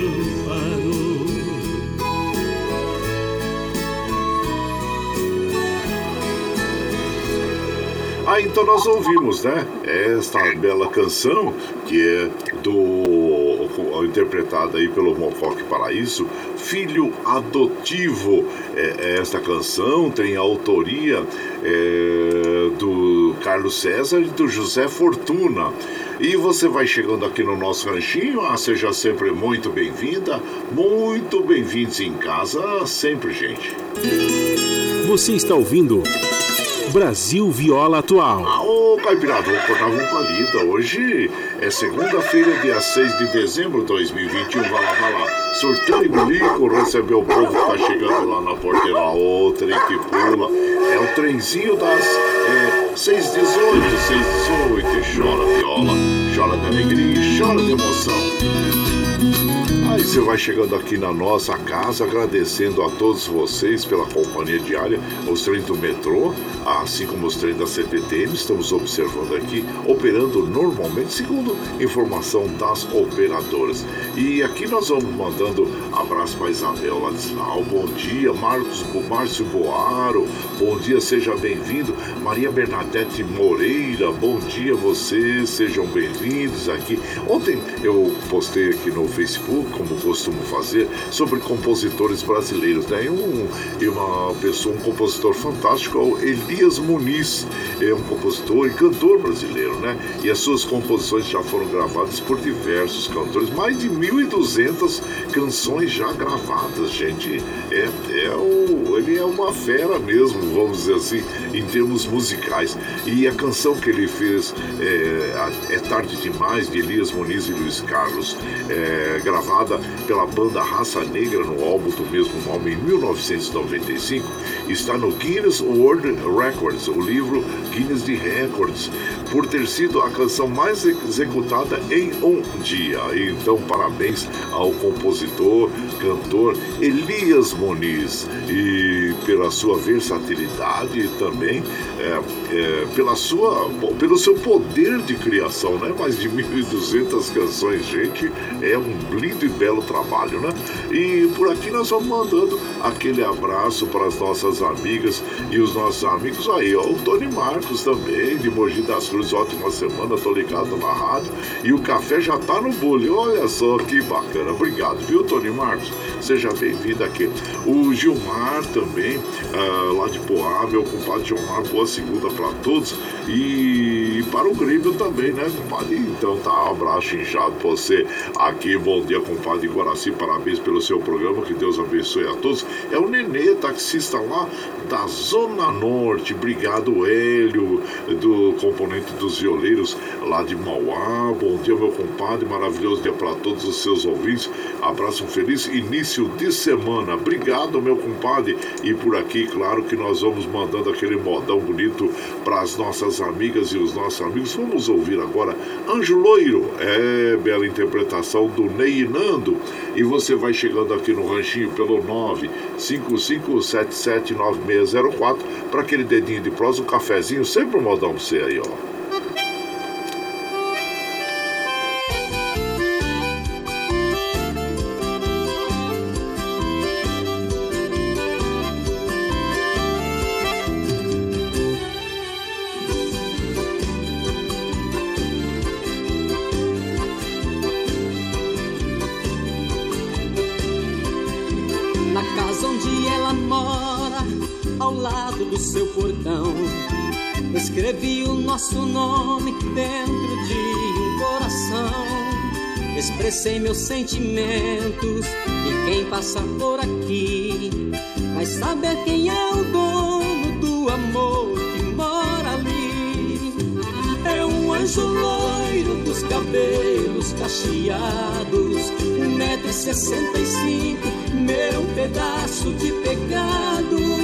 Ah, então nós ouvimos, né? Esta bela canção que é do interpretada aí pelo Mocoque Paraíso, Filho Adotivo. É, é esta canção tem a autoria é, do Carlos César e do José Fortuna. E você vai chegando aqui no nosso ranchinho, ah, seja sempre muito bem-vinda, muito bem-vindos em casa, sempre, gente. Você está ouvindo Brasil Viola Atual. Ah, ô Caipirada, vou cortar uma palida. Hoje é segunda-feira, dia 6 de dezembro de 2021. Vai lá, vai lá. Surtando e bilico, receber o povo que tá chegando lá na porteira. Ô, trem que pula. É o trenzinho das é, 618, 618. Chora viola, chora de alegria e chora de emoção. Aí você vai chegando aqui na nossa casa, agradecendo a todos vocês pela companhia diária, os trens do metrô, assim como os trens da CPTM, estamos observando aqui, operando normalmente, segundo informação das operadoras. E aqui nós vamos mandando abraço para Isabel Ladislau, bom dia, Marcos, Márcio Boaro, bom dia, seja bem-vindo, Maria Bernadette Moreira, bom dia vocês, sejam bem-vindos aqui. Ontem eu postei aqui no Facebook, como costumo fazer, sobre compositores brasileiros, né? E, um, e uma pessoa, um compositor fantástico, é o Elias Muniz, é um compositor e cantor brasileiro, né? E as suas composições já foram gravadas por diversos cantores, mais de 1.200 canções já gravadas, gente. É, é o, ele é uma fera mesmo, vamos dizer assim, em termos musicais. E a canção que ele fez é, é Tarde Demais, de Elias Muniz e Luiz Carlos, é, gravada pela banda Raça Negra no álbum do mesmo nome em 1995, está no Guinness World Records, o livro Guinness de Records, por ter sido a canção mais executada em um dia. Então, parabéns ao compositor, cantor Elias Moniz e pela sua versatilidade também, é, é, pela sua, pelo seu poder de criação, né? Mais de *laughs* 1.200 canções, gente, é um lindo e belo trabalho, né? E por aqui nós vamos mandando aquele abraço para as nossas amigas e os nossos amigos aí, ó, o Tony Marcos também, de Mogi das Cruzes, ótima semana, tô ligado na rádio e o café já tá no bullying, olha só que bacana, obrigado, viu, Tony Marcos? Seja bem-vindo aqui. O Gilmar também, uh, lá de Poá, meu compadre Gilmar, boa segunda para todos. E para o Grêmio também, né, compadre? Então tá, um abraço inchado pra você aqui, bom dia, compadre Guaraci, parabéns pelo seu programa, que Deus abençoe a todos. É o Nenê, taxista lá da Zona Norte, obrigado, Hélio, do componente dos violeiros lá de Mauá, bom dia, meu compadre, maravilhoso dia para todos os seus ouvintes, abraço, um feliz início de semana, obrigado, meu compadre, e por aqui, claro que nós vamos mandando aquele modão bonito para as nossas amigas e os nossos amigos, vamos ouvir agora Anjo Loiro, é, bela interpretação do Ney Nando, e você vai chegando aqui no ranchinho pelo 955779604 para aquele dedinho de prosa, um cafezinho, sempre um modão pra você aí, ó. Nosso nome dentro de um coração. Expressei meus sentimentos e quem passa por aqui vai saber quem é o dono do amor que mora ali. É um anjo loiro dos cabelos cacheados, um metro e sessenta e cinco, meu pedaço de pecado uma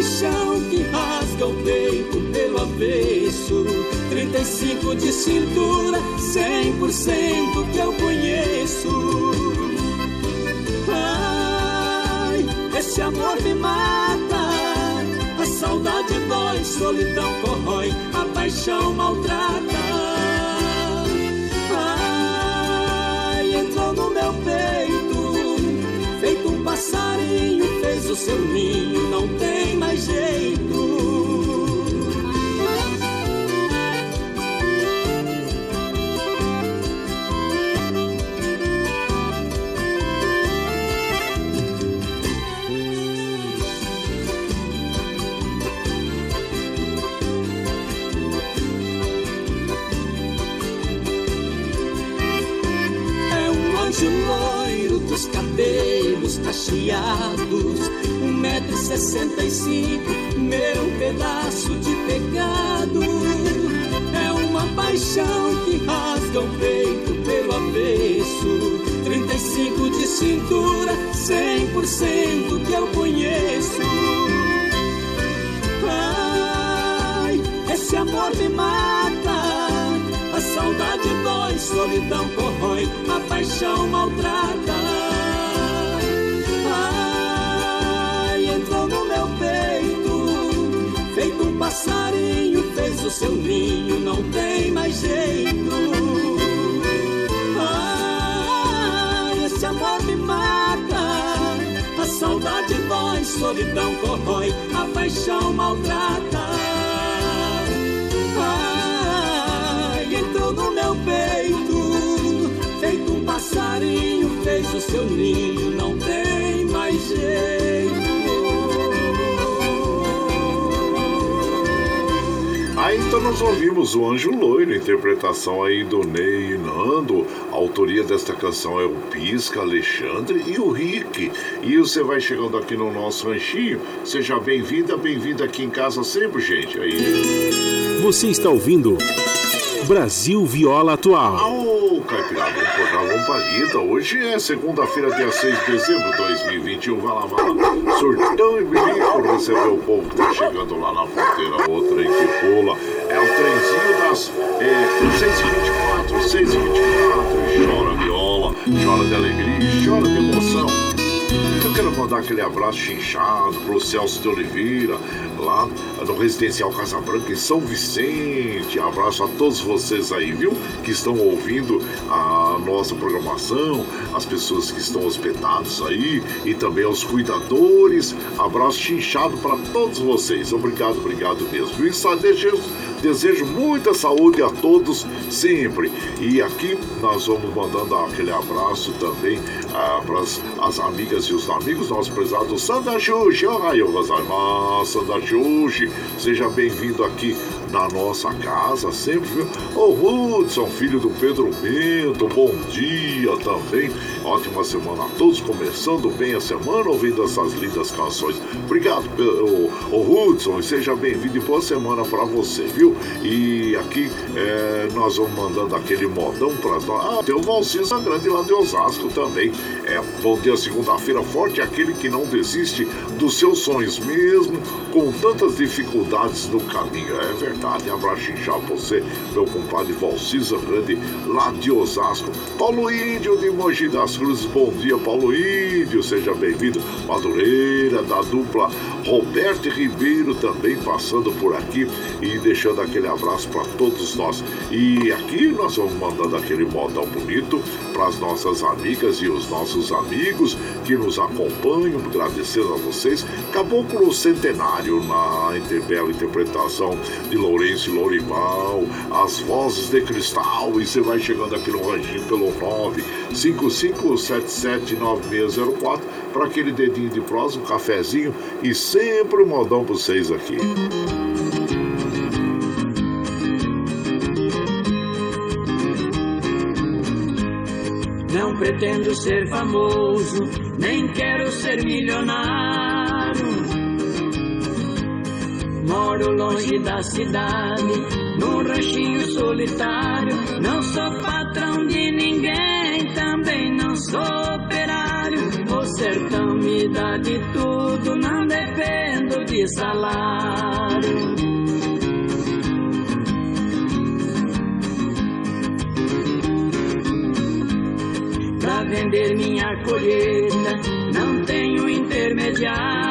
paixão que rasga o peito pelo avesso. 35 de cintura, 100% que eu conheço. Ai, esse amor me mata. A saudade dói, solidão corrói, a paixão maltrata. Ai, entrou no meu peito, feito um passarinho fez o seu ninho, meu pedaço de pecado. É uma paixão que rasga o peito pelo avesso, 35 de cintura, 100% que eu conheço. Ai, esse amor me mata, a saudade dói, solidão corrói, a paixão maltrata. O seu ninho, não tem mais jeito. Ai, esse amor me mata, a saudade dói, solidão corrói, a paixão maltrata. no meu peito, feito um passarinho, fez o seu ninho, não tem Então nós ouvimos o Anjo Loiro, interpretação aí do Ney Nando. A autoria desta canção é o Pisca, Alexandre e o Rick. E você vai chegando aqui no nosso ranchinho. Seja bem-vinda, bem-vinda aqui em casa sempre, gente. Aí. Você está ouvindo Brasil Viola Atual. Ô, Caipirada, vamos cortar a palhita. Hoje é segunda-feira, dia 6 de dezembro de 2021. Vai lá, vai lá. Surtão e bilico receber o povo que tá chegando lá na fronteira. Outra que pula. É o trenzinho das é, 624, 624. Chora viola, chora de alegria, chora de emoção. Eu quero mandar aquele abraço chinchado pro Celso de Oliveira, lá no Residencial Casa Branca em São Vicente. Abraço a todos vocês aí, viu? Que estão ouvindo a nossa programação, as pessoas que estão hospedados aí e também aos cuidadores. Abraço chinchado para todos vocês. Obrigado, obrigado mesmo. E só deixa Desejo muita saúde a todos sempre. E aqui nós vamos mandando aquele abraço também ah, para as amigas e os amigos, nosso prezado Santa Xuxi. Oh, Santa Xuxi, seja bem-vindo aqui na nossa casa, sempre, viu? Ô Hudson, filho do Pedro Bento, bom dia também. Ótima semana a todos, começando bem a semana ouvindo essas lindas canções. Obrigado, ô, Hudson, e seja bem-vindo e boa semana para você, viu? E aqui é, nós vamos mandando aquele modão para nós. Ah, tem o Valcisa Grande lá de Osasco também. É, bom dia, segunda-feira forte, aquele que não desiste dos seus sonhos, mesmo com tantas dificuldades no caminho. É verdade, abraço inchado você, meu compadre Valcisa Grande, lá de Osasco. Paulo Índio de Mogi das Cruzes, bom dia, Paulo Índio, seja bem-vindo. Madureira, da dupla Roberto Ribeiro também passando por aqui e deixando aquele abraço para todos nós. E aqui nós vamos mandando aquele modão bonito para as nossas amigas e os nossos amigos que nos acompanham, agradecendo a vocês. Caboclo Centenário na bela interpretação de Lourenço Lourival, as vozes de cristal. E você vai chegando aqui no ranchinho pelo 955779604 para aquele dedinho de prosa, um cafezinho e sempre um modão para vocês aqui. Não pretendo ser famoso, nem quero ser milionário. Moro longe da cidade, num ranchinho solitário. Não sou patrão de ninguém, também não sou operário. O sertão me dá de tudo, não dependo de salário. vender minha colheita, não tenho intermediário.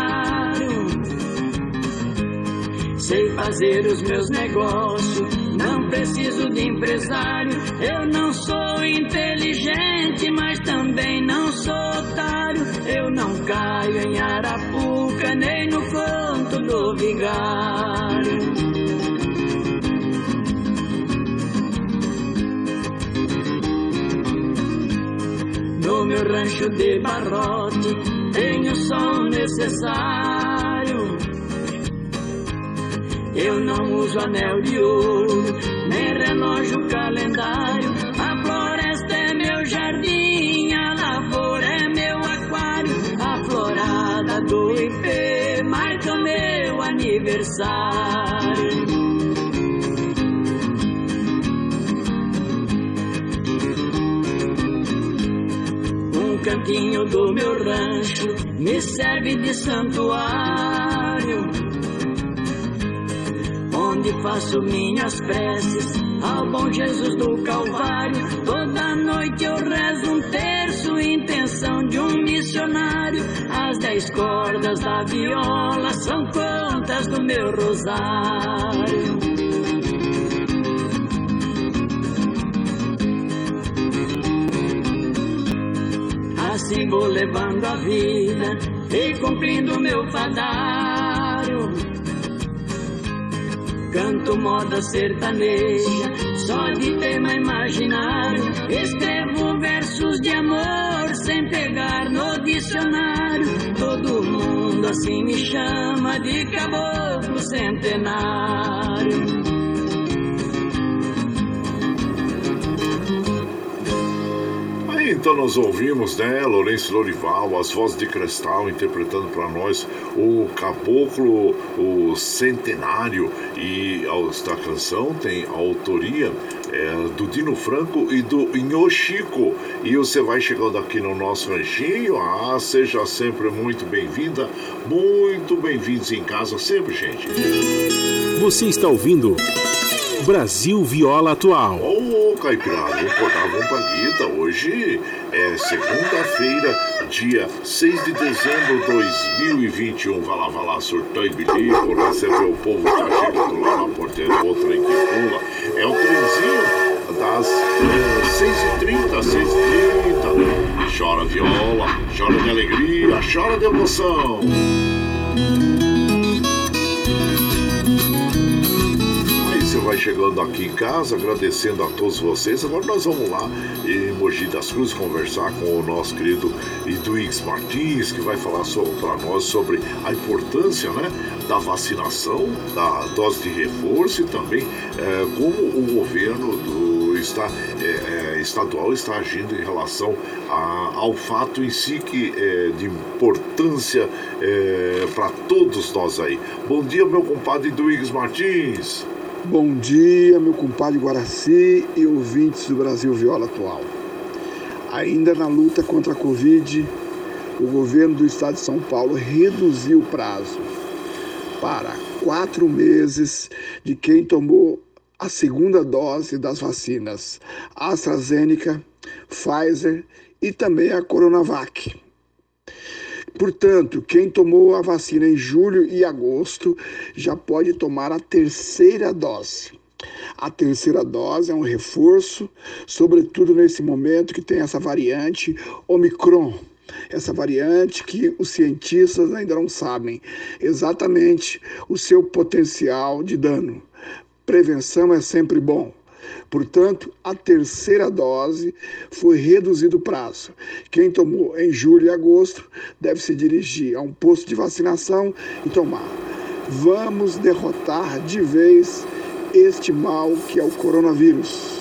Sei fazer os meus negócios, não preciso de empresário. Eu não sou inteligente, mas também não sou otário. Eu não caio em arapuca, nem no conto do vigário. No meu rancho de barrote tenho o som necessário. Eu não uso anel de ouro, nem relógio calendário. A floresta é meu jardim, a lavoura é meu aquário. A florada do IP marca meu aniversário. cantinho do meu rancho me serve de santuário, onde faço minhas preces ao bom Jesus do Calvário. Toda noite eu rezo um terço, intenção de um missionário. As dez cordas da viola são contas do meu rosário. Assim vou levando a vida e cumprindo meu fadário. Canto moda sertaneja, só de tema imaginário. Escrevo versos de amor sem pegar no dicionário. Todo mundo assim me chama de caboclo centenário. Então nós ouvimos, né, Lourenço Lorival, as vozes de cristal interpretando para nós o Caboclo, o Centenário. E esta canção tem a autoria é, do Dino Franco e do Inhochico. E você vai chegando aqui no nosso ranchinho. Ah, seja sempre muito bem-vinda, muito bem-vindos em casa sempre, gente. Você está ouvindo. Brasil Viola Atual. Ô, oh, Caipirada, vamos cortar a Guita. Hoje é segunda-feira, dia 6 de dezembro de 2021. Vai lá, vai lá, surtou e bilico, recebeu o povo que tá chegando lá na porteira, o trem que pula. É o trenzinho das é, 6h30, 6h30. Chora viola, chora de alegria, chora de emoção. Chegando aqui em casa, agradecendo a todos vocês. Agora nós vamos lá em Mogi das Cruzes conversar com o nosso querido Iduix Martins, que vai falar para nós sobre a importância né, da vacinação, da dose de reforço e também é, como o governo do está, é, é, estadual está agindo em relação a, ao fato em si que é de importância é, para todos nós aí. Bom dia, meu compadre Duígues Martins. Bom dia, meu compadre Guaraci e ouvintes do Brasil Viola Atual. Ainda na luta contra a Covid, o governo do estado de São Paulo reduziu o prazo para quatro meses de quem tomou a segunda dose das vacinas AstraZeneca, Pfizer e também a Coronavac. Portanto, quem tomou a vacina em julho e agosto já pode tomar a terceira dose. A terceira dose é um reforço, sobretudo nesse momento que tem essa variante Omicron. Essa variante que os cientistas ainda não sabem exatamente o seu potencial de dano. Prevenção é sempre bom. Portanto, a terceira dose foi reduzido o prazo. Quem tomou em julho e agosto deve se dirigir a um posto de vacinação e tomar. Vamos derrotar de vez este mal que é o coronavírus.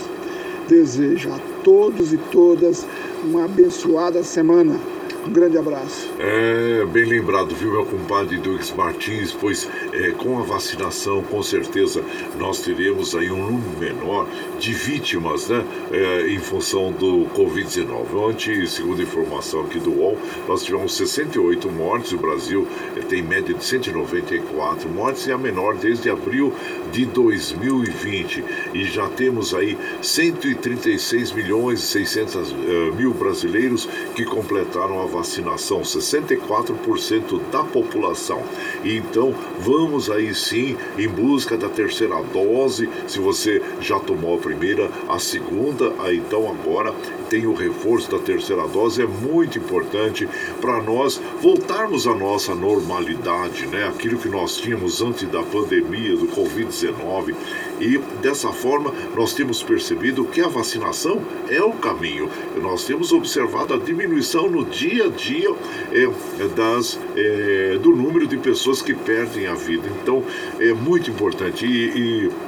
Desejo a todos e todas uma abençoada semana um grande abraço. É, bem lembrado, viu, meu compadre Dux Martins, pois é, com a vacinação, com certeza, nós teremos aí um número menor de vítimas, né, é, em função do Covid-19. Ontem, segundo informação aqui do UOL, nós tivemos 68 mortes, o Brasil é, tem média de 194 mortes, e a menor desde abril de 2020. E já temos aí 136 milhões e 600 uh, mil brasileiros que completaram a vacinação vacinação, 64% da população. Então, vamos aí sim em busca da terceira dose. Se você já tomou a primeira, a segunda, então agora tem o reforço da terceira dose, é muito importante para nós voltarmos à nossa normalidade, né? Aquilo que nós tínhamos antes da pandemia do Covid-19. E dessa forma nós temos percebido que a vacinação é o caminho. Nós temos observado a diminuição no dia a dia é, das, é, do número de pessoas que perdem a vida. Então é muito importante. e, e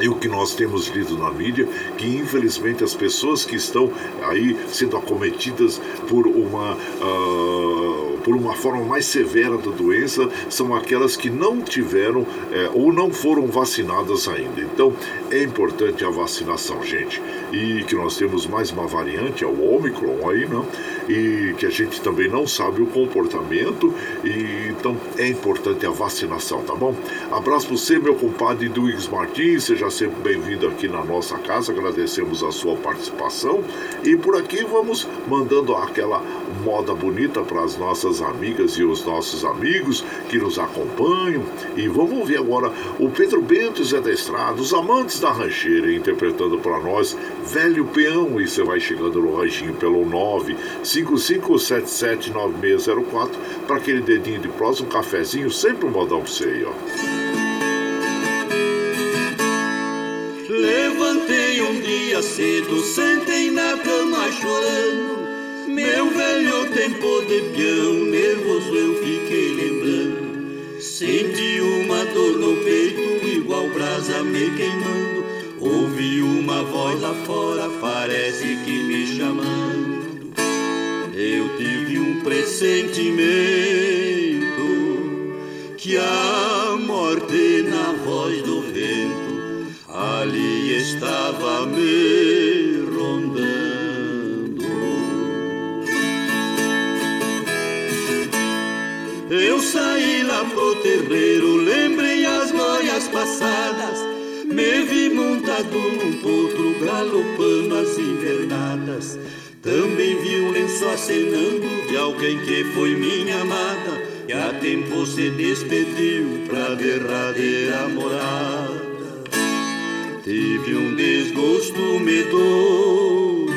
e o que nós temos lido na mídia, que infelizmente as pessoas que estão aí sendo acometidas por uma. Uh, por uma forma mais severa da doença são aquelas que não tiveram é, ou não foram vacinadas ainda. Então é importante a vacinação, gente. E que nós temos mais uma variante, é o Omicron aí, né? E que a gente também não sabe o comportamento. E então é importante a vacinação, tá bom? Abraço para você, meu compadre Duígues Martins. Seja sempre bem-vindo aqui na nossa casa. Agradecemos a sua participação. E por aqui vamos mandando aquela moda bonita para as nossas amigas e os nossos amigos que nos acompanham. E vamos ouvir agora o Pedro Bento e Zé da Estrada, os amantes da rancheira, interpretando para nós Velho Peão. E você vai chegando no ranchinho pelo 955779604 para aquele dedinho de prosa, um cafezinho, sempre um modão para você aí, ó. Levantei um dia cedo, sentei na cama chorando. Meu velho tempo de peão, nervoso eu fiquei lembrando. Senti uma dor no peito, igual brasa me queimando. Ouvi uma voz lá fora, parece que me chamando. Eu tive um pressentimento que a morte na voz do vento ali estava me rondando. Eu saí lá pro terreiro, lembrei as glórias passadas. Me vi montado num potro, galopando as invernadas. Também vi um lenço acenando de alguém que foi minha amada. E a tempo se despediu pra derradeira morada. Tive um desgosto medonho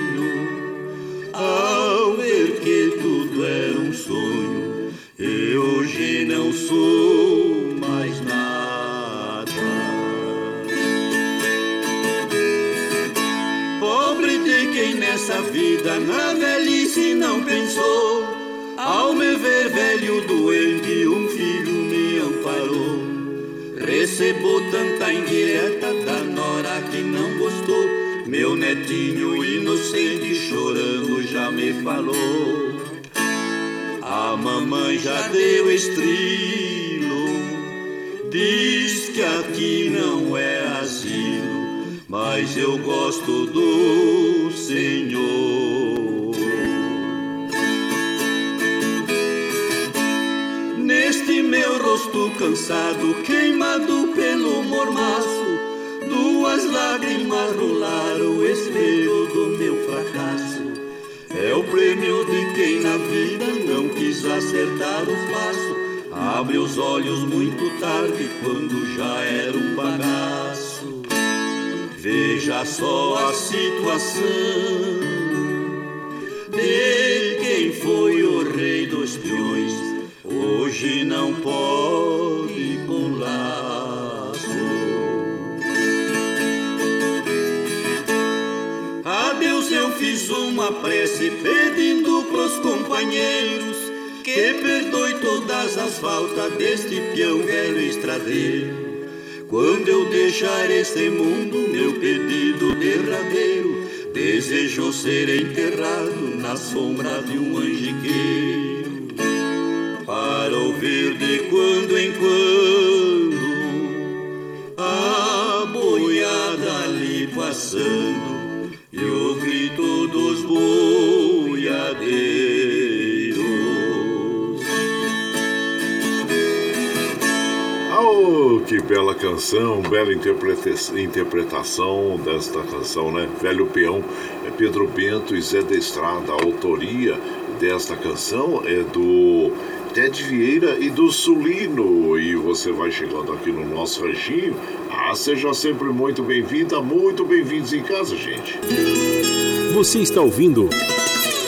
ao ver que tudo era um sonho. E hoje não sou vida na velhice não pensou. Ao me ver velho doente, um filho me amparou. Recebo tanta indireta da nora que não gostou. Meu netinho inocente chorando já me falou. A mamãe já deu estrilo, diz que aqui não é asilo, mas eu gosto do cansado, queimado pelo mormaço, duas lágrimas rolaram o espelho do meu fracasso. É o prêmio de quem na vida não quis acertar os passos. Abre os olhos muito tarde, quando já era um bagaço. Veja só a situação de quem foi o rei dos peões. Hoje não pode uma prece pedindo pros companheiros que perdoe todas as faltas deste peão velho estradeiro. Quando eu deixar este mundo, meu pedido derradeiro, desejo ser enterrado na sombra de um angiqueiro, para ouvir de quando em quando a boiada ali passando bela canção, bela interpreta- interpretação desta canção, né? Velho Peão, é Pedro Bento e Zé da Estrada. A autoria desta canção é do Ted Vieira e do Sulino. E você vai chegando aqui no nosso ranchinho. Ah, seja sempre muito bem-vinda, muito bem-vindos em casa, gente. Você está ouvindo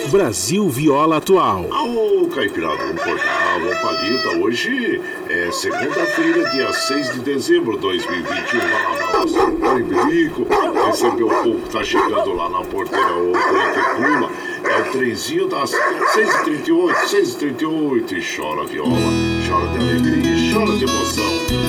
Brasil Viola Atual. Ô, Caipirada, vamos cortar, vamos palida. Hoje é segunda-feira, dia 6 de dezembro de 2021. Vai lavar o seu bilico, receber o povo que tá chegando lá na porteira, o que pula. É o trenzinho das 6h38, 6h38. E chora viola, chora de alegria, chora de emoção.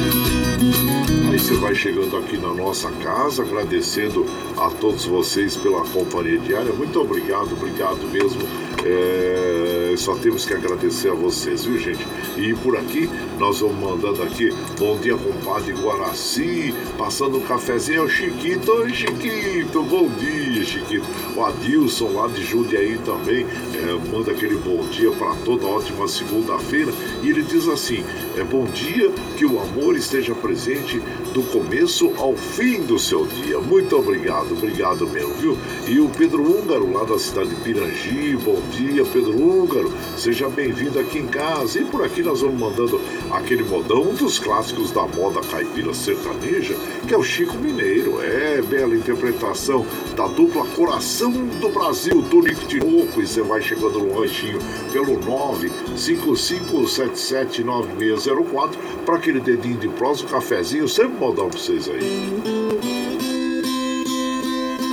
Você vai chegando aqui na nossa casa, agradecendo a todos vocês pela companhia diária. Muito obrigado, obrigado mesmo. É, só temos que agradecer a vocês, viu gente? E por aqui nós vamos mandando aqui, bom dia compadre Guaraci, passando um cafezinho, Chiquito, oi Chiquito, bom dia Chiquito. O Adilson lá de Jundiaí também é, manda aquele bom dia para toda ótima segunda-feira e ele diz assim, é bom dia, que o amor esteja presente do começo ao fim do seu dia. Muito obrigado, obrigado mesmo, viu? E o Pedro Húngaro, lá da cidade de Pirangi, bom dia, Pedro Húngaro, seja bem-vindo aqui em casa. E por aqui nós vamos mandando aquele modão, um dos clássicos da moda caipira sertaneja, que é o Chico Mineiro. É, bela interpretação da dupla Coração do Brasil, Tonico Tinoco, e você vai chegando no ranchinho pelo 955779604 para aquele dedinho de prosa, um cafezinho, sempre modão para vocês aí.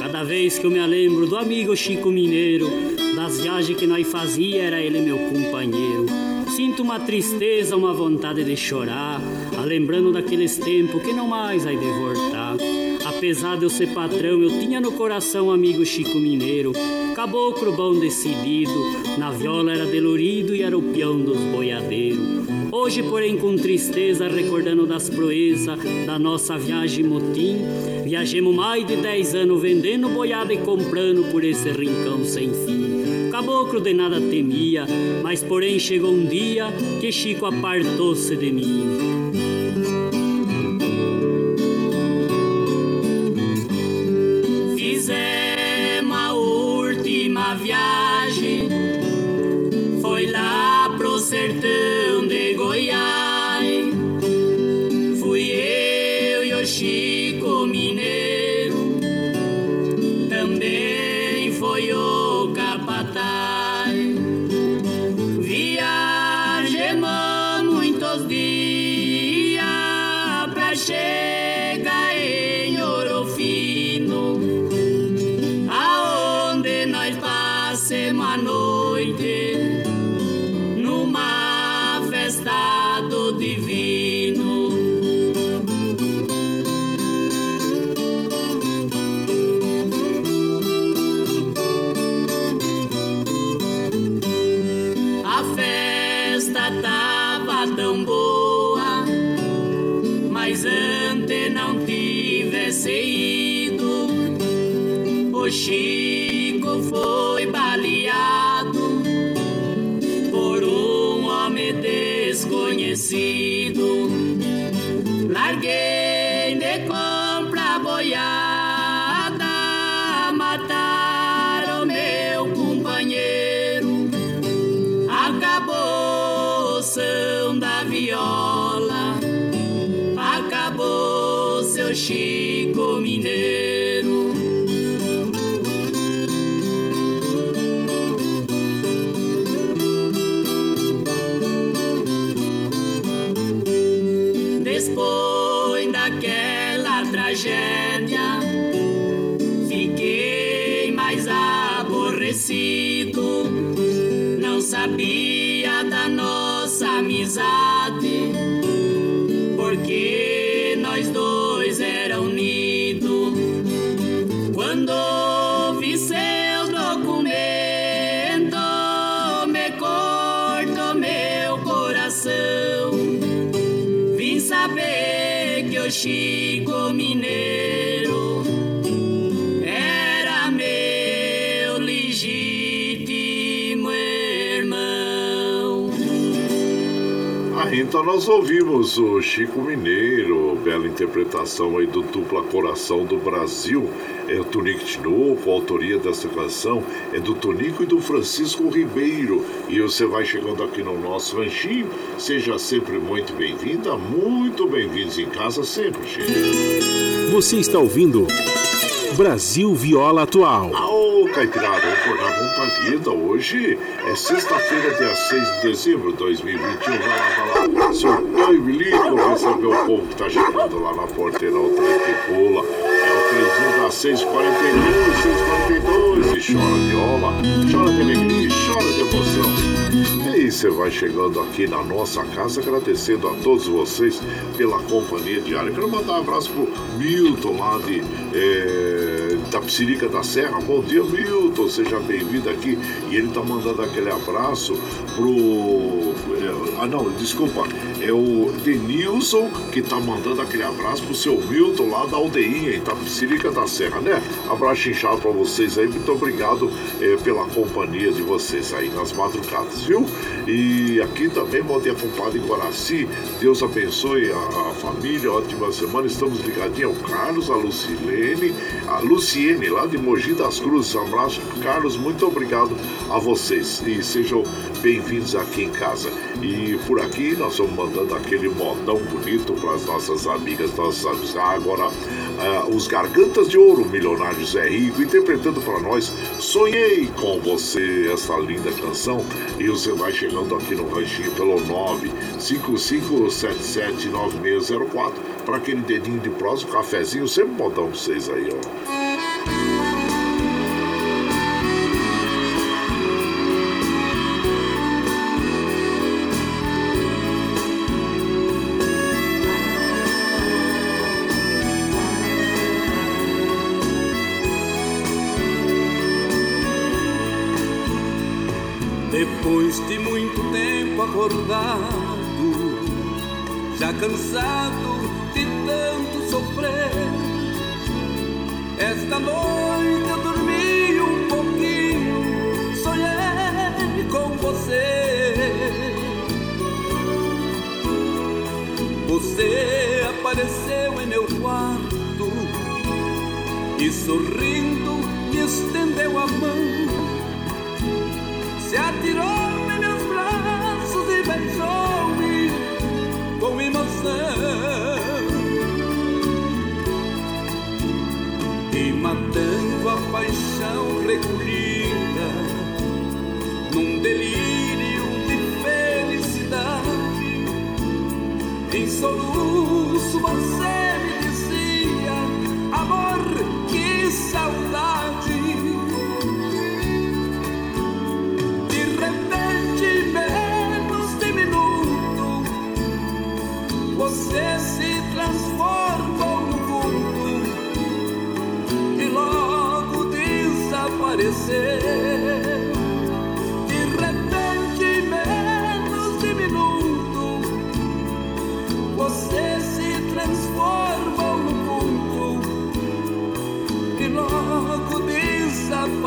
Cada vez que eu me lembro do amigo Chico Mineiro, das viagens que nós fazia, era ele meu companheiro. Sinto uma tristeza, uma vontade de chorar, a lembrando daqueles tempos que não mais vai de voltar. Apesar de eu ser patrão, eu tinha no coração amigo Chico Mineiro, caboclo bom decidido, na viola era delurido e era o peão dos boiadeiros. Hoje, porém, com tristeza, recordando das proezas da nossa viagem motim, viajemos mais de dez anos vendendo boiada e comprando por esse rincão sem fim. Caboclo de nada temia, mas porém chegou um dia que Chico apartou-se de mim. Sabia da nossa amizade, porque então nós ouvimos o Chico Mineiro, bela interpretação aí do dupla Coração do Brasil. É o Tonico Tinoco, a autoria dessa canção é do Tonico e do Francisco Ribeiro. E você vai chegando aqui no nosso ranchinho, seja sempre muito bem-vinda, muito bem-vindos em casa sempre, gente. Você está ouvindo Brasil Viola Atual. Ô, Caipirada, vamos acordar com palheta. Hoje é sexta-feira, dia 6 de dezembro de 2021. Vai lá, vai lá. E bilico, receber o povo que tá chegando lá na porteira, o trem que pula. É o trenzinho da 642, 642. E chora viola, chora de alegria, chora de emoção. E você vai chegando aqui na nossa casa, agradecendo a todos vocês pela companhia diária. Quero mandar um abraço pro Milton lá de é, da Serra. Bom dia, Milton, seja bem-vindo aqui. E ele tá mandando aquele abraço pro. É, ah, não, desculpa. É o Denilson que tá mandando aquele abraço pro seu Milton lá da aldeinha em Tapsirica da Serra, né? Abraço inchado pra vocês aí. Muito obrigado é, pela companhia de vocês aí nas madrugadas, viu? E aqui também, bom dia, compadre Guaraci. Deus abençoe a, a família, ótima semana. Estamos ligadinhos ao Carlos, a Lucilene, a Luciene, lá de Mogi das Cruzes. Abraço, Carlos. Muito obrigado a vocês e sejam bem-vindos aqui em casa. E por aqui nós vamos mandando aquele modão bonito para as nossas amigas, nossos amigos. Ah, agora, uh, os Gargantas de Ouro, Milionários é Rico, interpretando para nós Sonhei com Você, essa linda canção. E você vai chegando aqui no ranchinho pelo 955779604 para aquele dedinho de um cafezinho, sempre modão para vocês aí, ó. Acordado, já cansado de tanto sofrer, esta noite eu dormi um pouquinho, sonhei com você. Você apareceu em meu quarto e sorrindo me estendeu a mão se atirou beijou-me com emoção. E matando a paixão recolhida num delírio de felicidade, em soluço você me dizia: Amor, que saudade. Você se transformou no mundo e logo desapareceu. De repente, menos de minuto, você se transformou no mundo e logo desapareceu.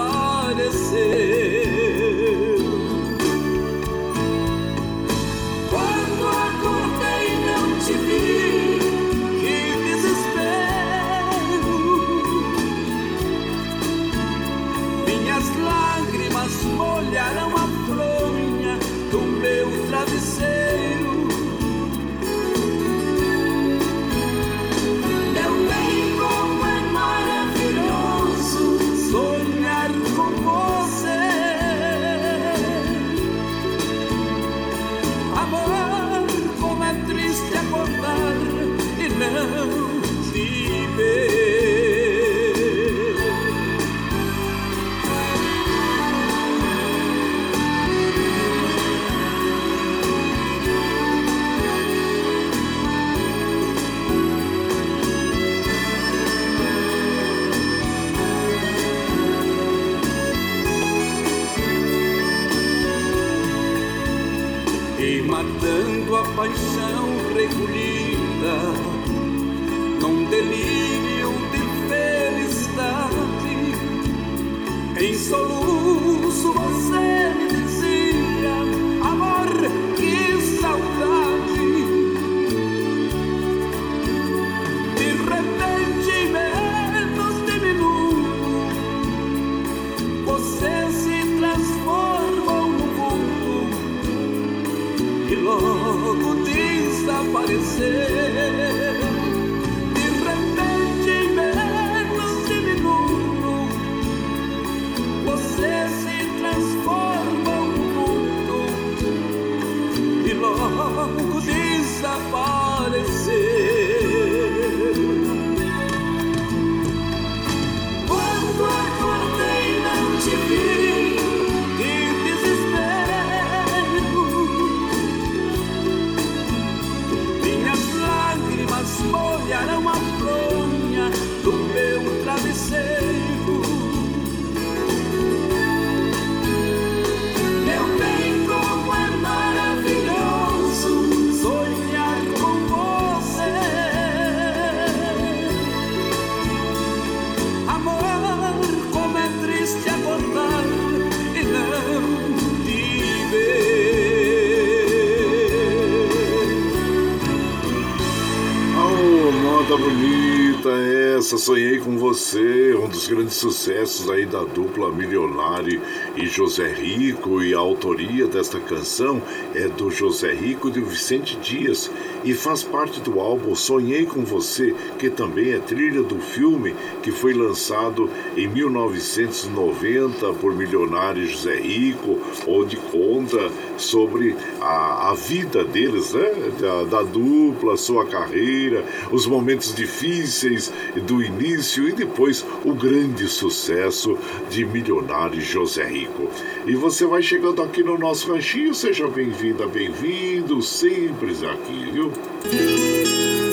Aí da dupla Milionário e José Rico, e a autoria desta canção é do José Rico e do Vicente Dias e faz parte do álbum Sonhei com Você, que também é trilha do filme que foi lançado em 1990 por Milionário José Rico, onde conta sobre a, a vida deles, né? Da, da dupla, sua carreira, os momentos difíceis do início e depois o grande sucesso de Milionário José Rico. E você vai chegando aqui no nosso ranchinho, seja bem-vinda, bem-vindo, sempre aqui, viu?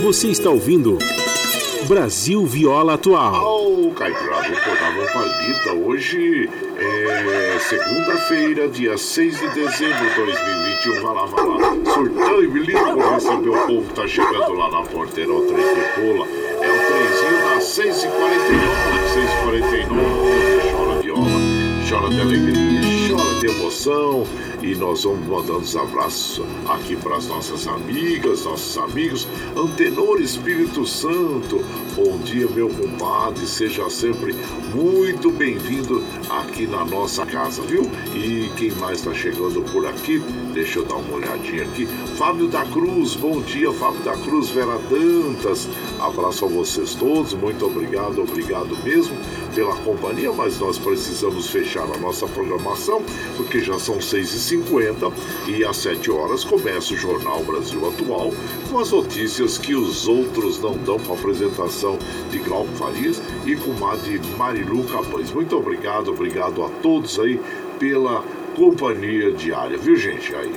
Você está ouvindo Brasil Viola Atual. Oh, Caipirada, eu tornava palita. Hoje é segunda-feira, dia 6 de dezembro de 2021. Vai lá, vai lá. Surtão e bilico receber o povo tá chegando lá na porteira. O trem que pula. É o trenzinho das 6h49. 6h49. Chora viola, chora de alegria, de emoção e nós vamos mandando os abraços aqui para as nossas amigas, nossos amigos. Antenor Espírito Santo, bom dia, meu compadre. Seja sempre muito bem-vindo aqui na nossa casa, viu? E quem mais está chegando por aqui? Deixa eu dar uma olhadinha aqui. Fábio da Cruz, bom dia, Fábio da Cruz, Vera Dantas. Abraço a vocês todos, muito obrigado, obrigado mesmo pela companhia, mas nós precisamos fechar a nossa programação, porque já são 6h50 e às 7 horas começa o Jornal Brasil Atual, com as notícias que os outros não dão com a apresentação de Glauco Farias e com a de Marilu Capães. Muito obrigado, obrigado a todos aí pela companhia diária, viu gente? Aí.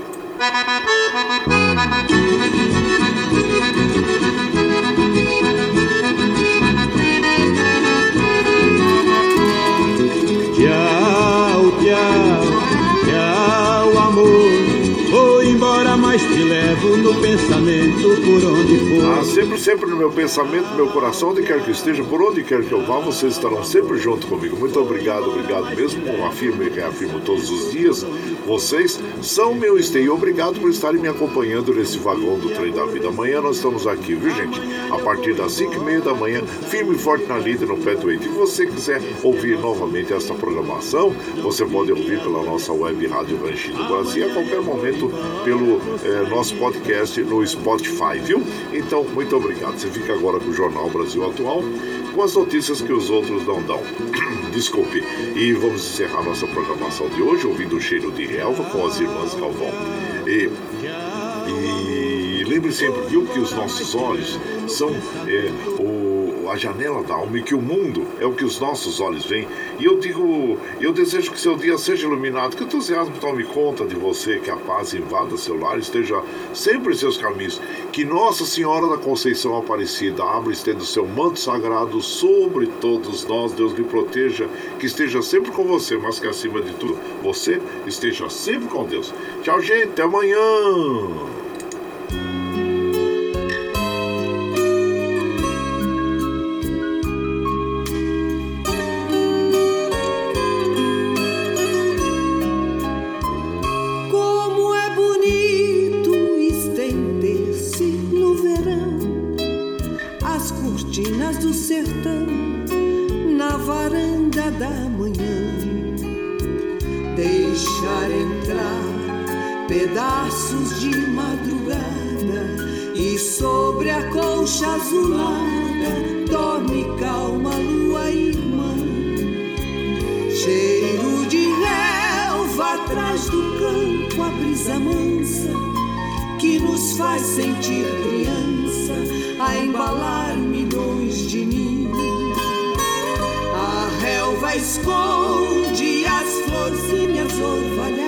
Pensamento por onde for. Ah, sempre, sempre no meu pensamento, no meu coração, onde quer que esteja, por onde quer que eu vá, vocês estarão sempre junto comigo. Muito obrigado, obrigado mesmo. Afirmo e reafirmo todos os dias. Vocês são meu esteio. Obrigado por estarem me acompanhando nesse vagão do trem da vida. Amanhã nós estamos aqui, viu, gente? A partir das 5 e meia da manhã, firme e forte na lida, no pé do eito. Se você quiser ouvir novamente esta programação, você pode ouvir pela nossa web Rádio do Brasil a qualquer momento pelo eh, nosso podcast no Spotify, viu? Então, muito obrigado. Você fica agora com o Jornal Brasil Atual, com as notícias que os outros não dão. *clears throat* Desculpe. E vamos encerrar nossa programação de hoje ouvindo o cheiro de relva com as irmãs Calvão. E, e lembre sempre, viu, que os nossos olhos são eh, o a janela da alma e que o mundo é o que os nossos olhos veem. E eu digo, eu desejo que seu dia seja iluminado, que o entusiasmo tome conta de você, que a paz invada seu lar, esteja sempre em seus caminhos. Que Nossa Senhora da Conceição Aparecida abra e estenda o seu manto sagrado sobre todos nós. Deus lhe proteja, que esteja sempre com você, mas que acima de tudo, você esteja sempre com Deus. Tchau, gente, até amanhã. Pedaços de madrugada e sobre a colcha azulada dorme calma lua irmã. Cheiro de relva atrás do campo, a brisa mansa que nos faz sentir criança a embalar milhões de ninhos. A relva esconde as florzinhas orvalhadas,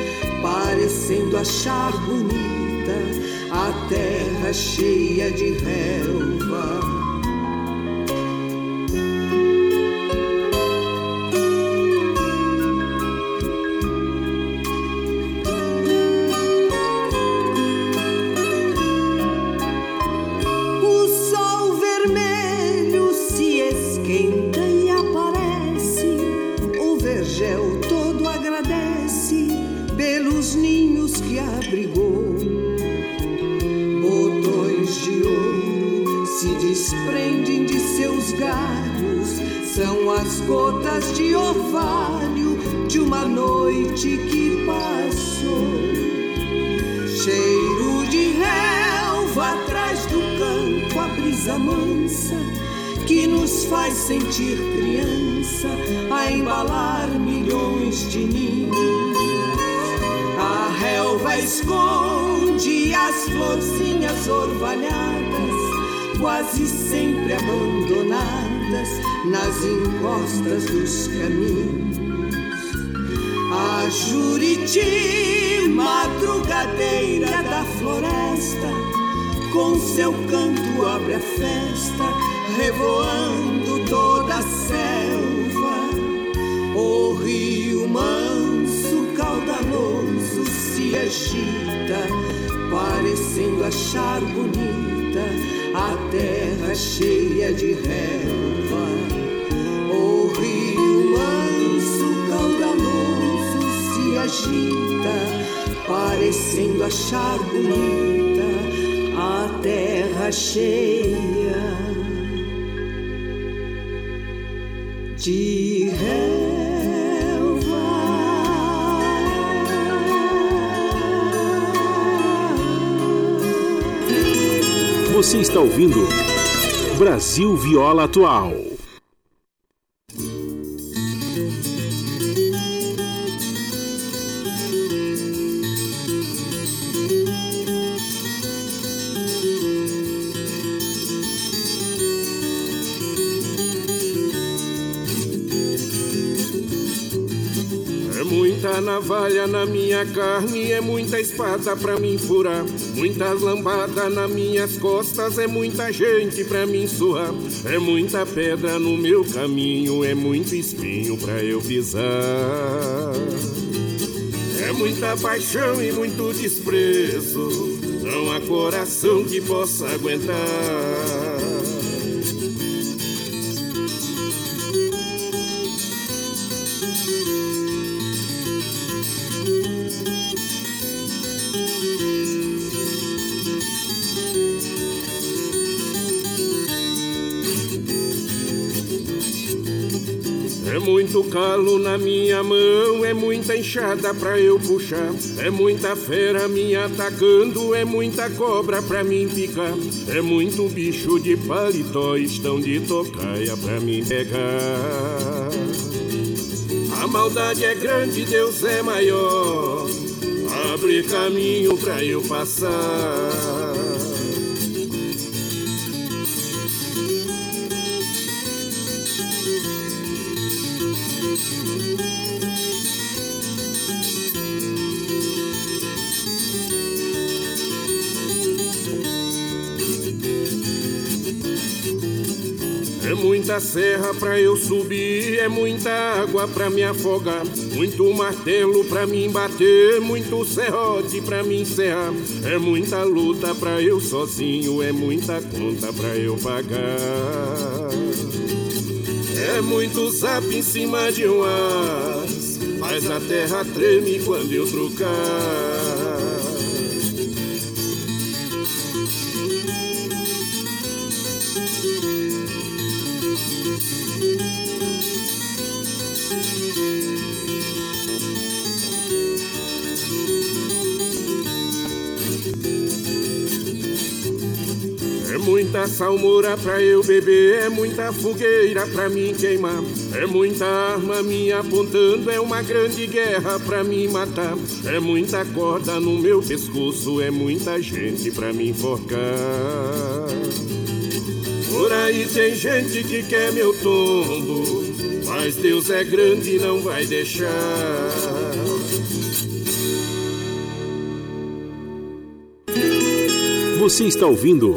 parecendo achar bonita a terra cheia de relva. Encostas dos caminhos. A Juriti, madrugadeira da floresta, com seu canto abre a festa revoando toda a selva. O rio manso, caudaloso, se agita, parecendo achar bonita a terra cheia de relva. Agita, parecendo achar bonita a terra cheia de relva. Você está ouvindo Brasil Viola Atual. Navalha na minha carne, é muita espada pra mim furar. Muitas lambadas nas minhas costas, é muita gente pra mim surrar. É muita pedra no meu caminho, é muito espinho pra eu pisar. É muita paixão e muito desprezo, não há coração que possa aguentar. Muito calo na minha mão, é muita enxada pra eu puxar. É muita fera me atacando, é muita cobra pra mim picar. É muito bicho de paletó, estão de tocaia pra mim pegar. A maldade é grande, Deus é maior. Abre caminho pra eu passar. Muita serra pra eu subir, é muita água pra me afogar, muito martelo pra me bater, muito serrote pra me encerrar. É muita luta pra eu sozinho, é muita conta pra eu pagar. É muito zap em cima de um as, mas a terra treme quando eu trocar. Muita salmoura pra eu beber, é muita fogueira pra mim queimar. É muita arma me apontando, é uma grande guerra pra me matar. É muita corda no meu pescoço, é muita gente pra me enforcar. Por aí tem gente que quer meu tombo, mas Deus é grande e não vai deixar. Você está ouvindo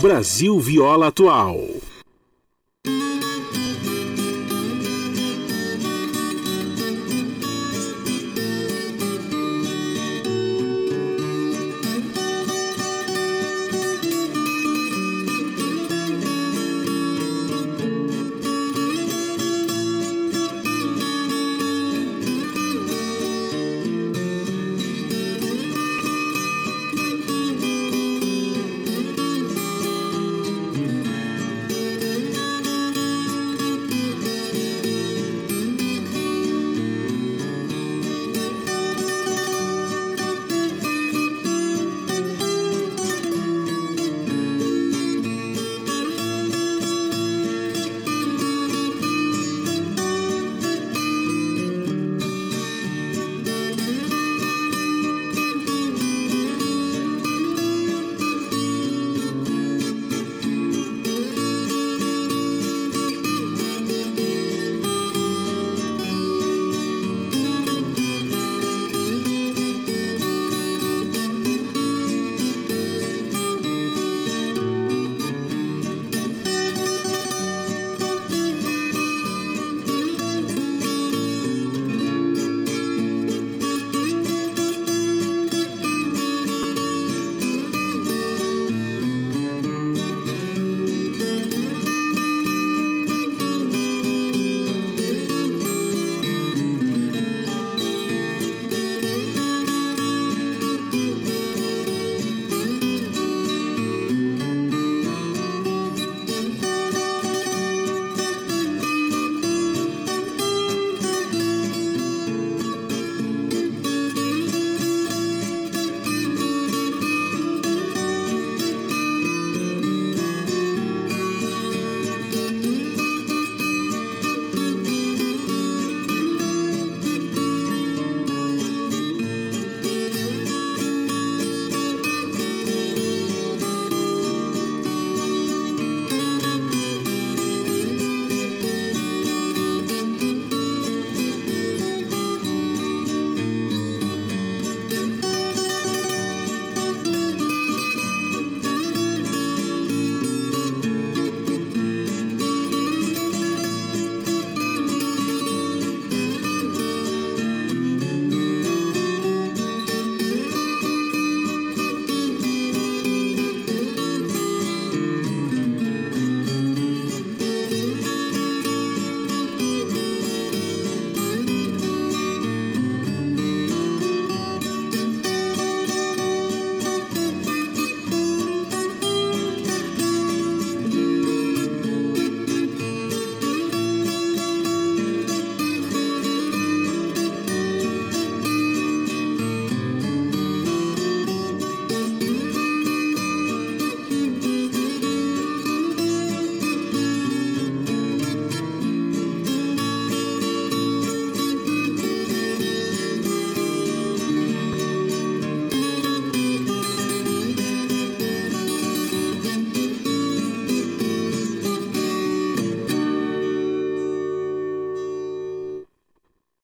Brasil Viola Atual.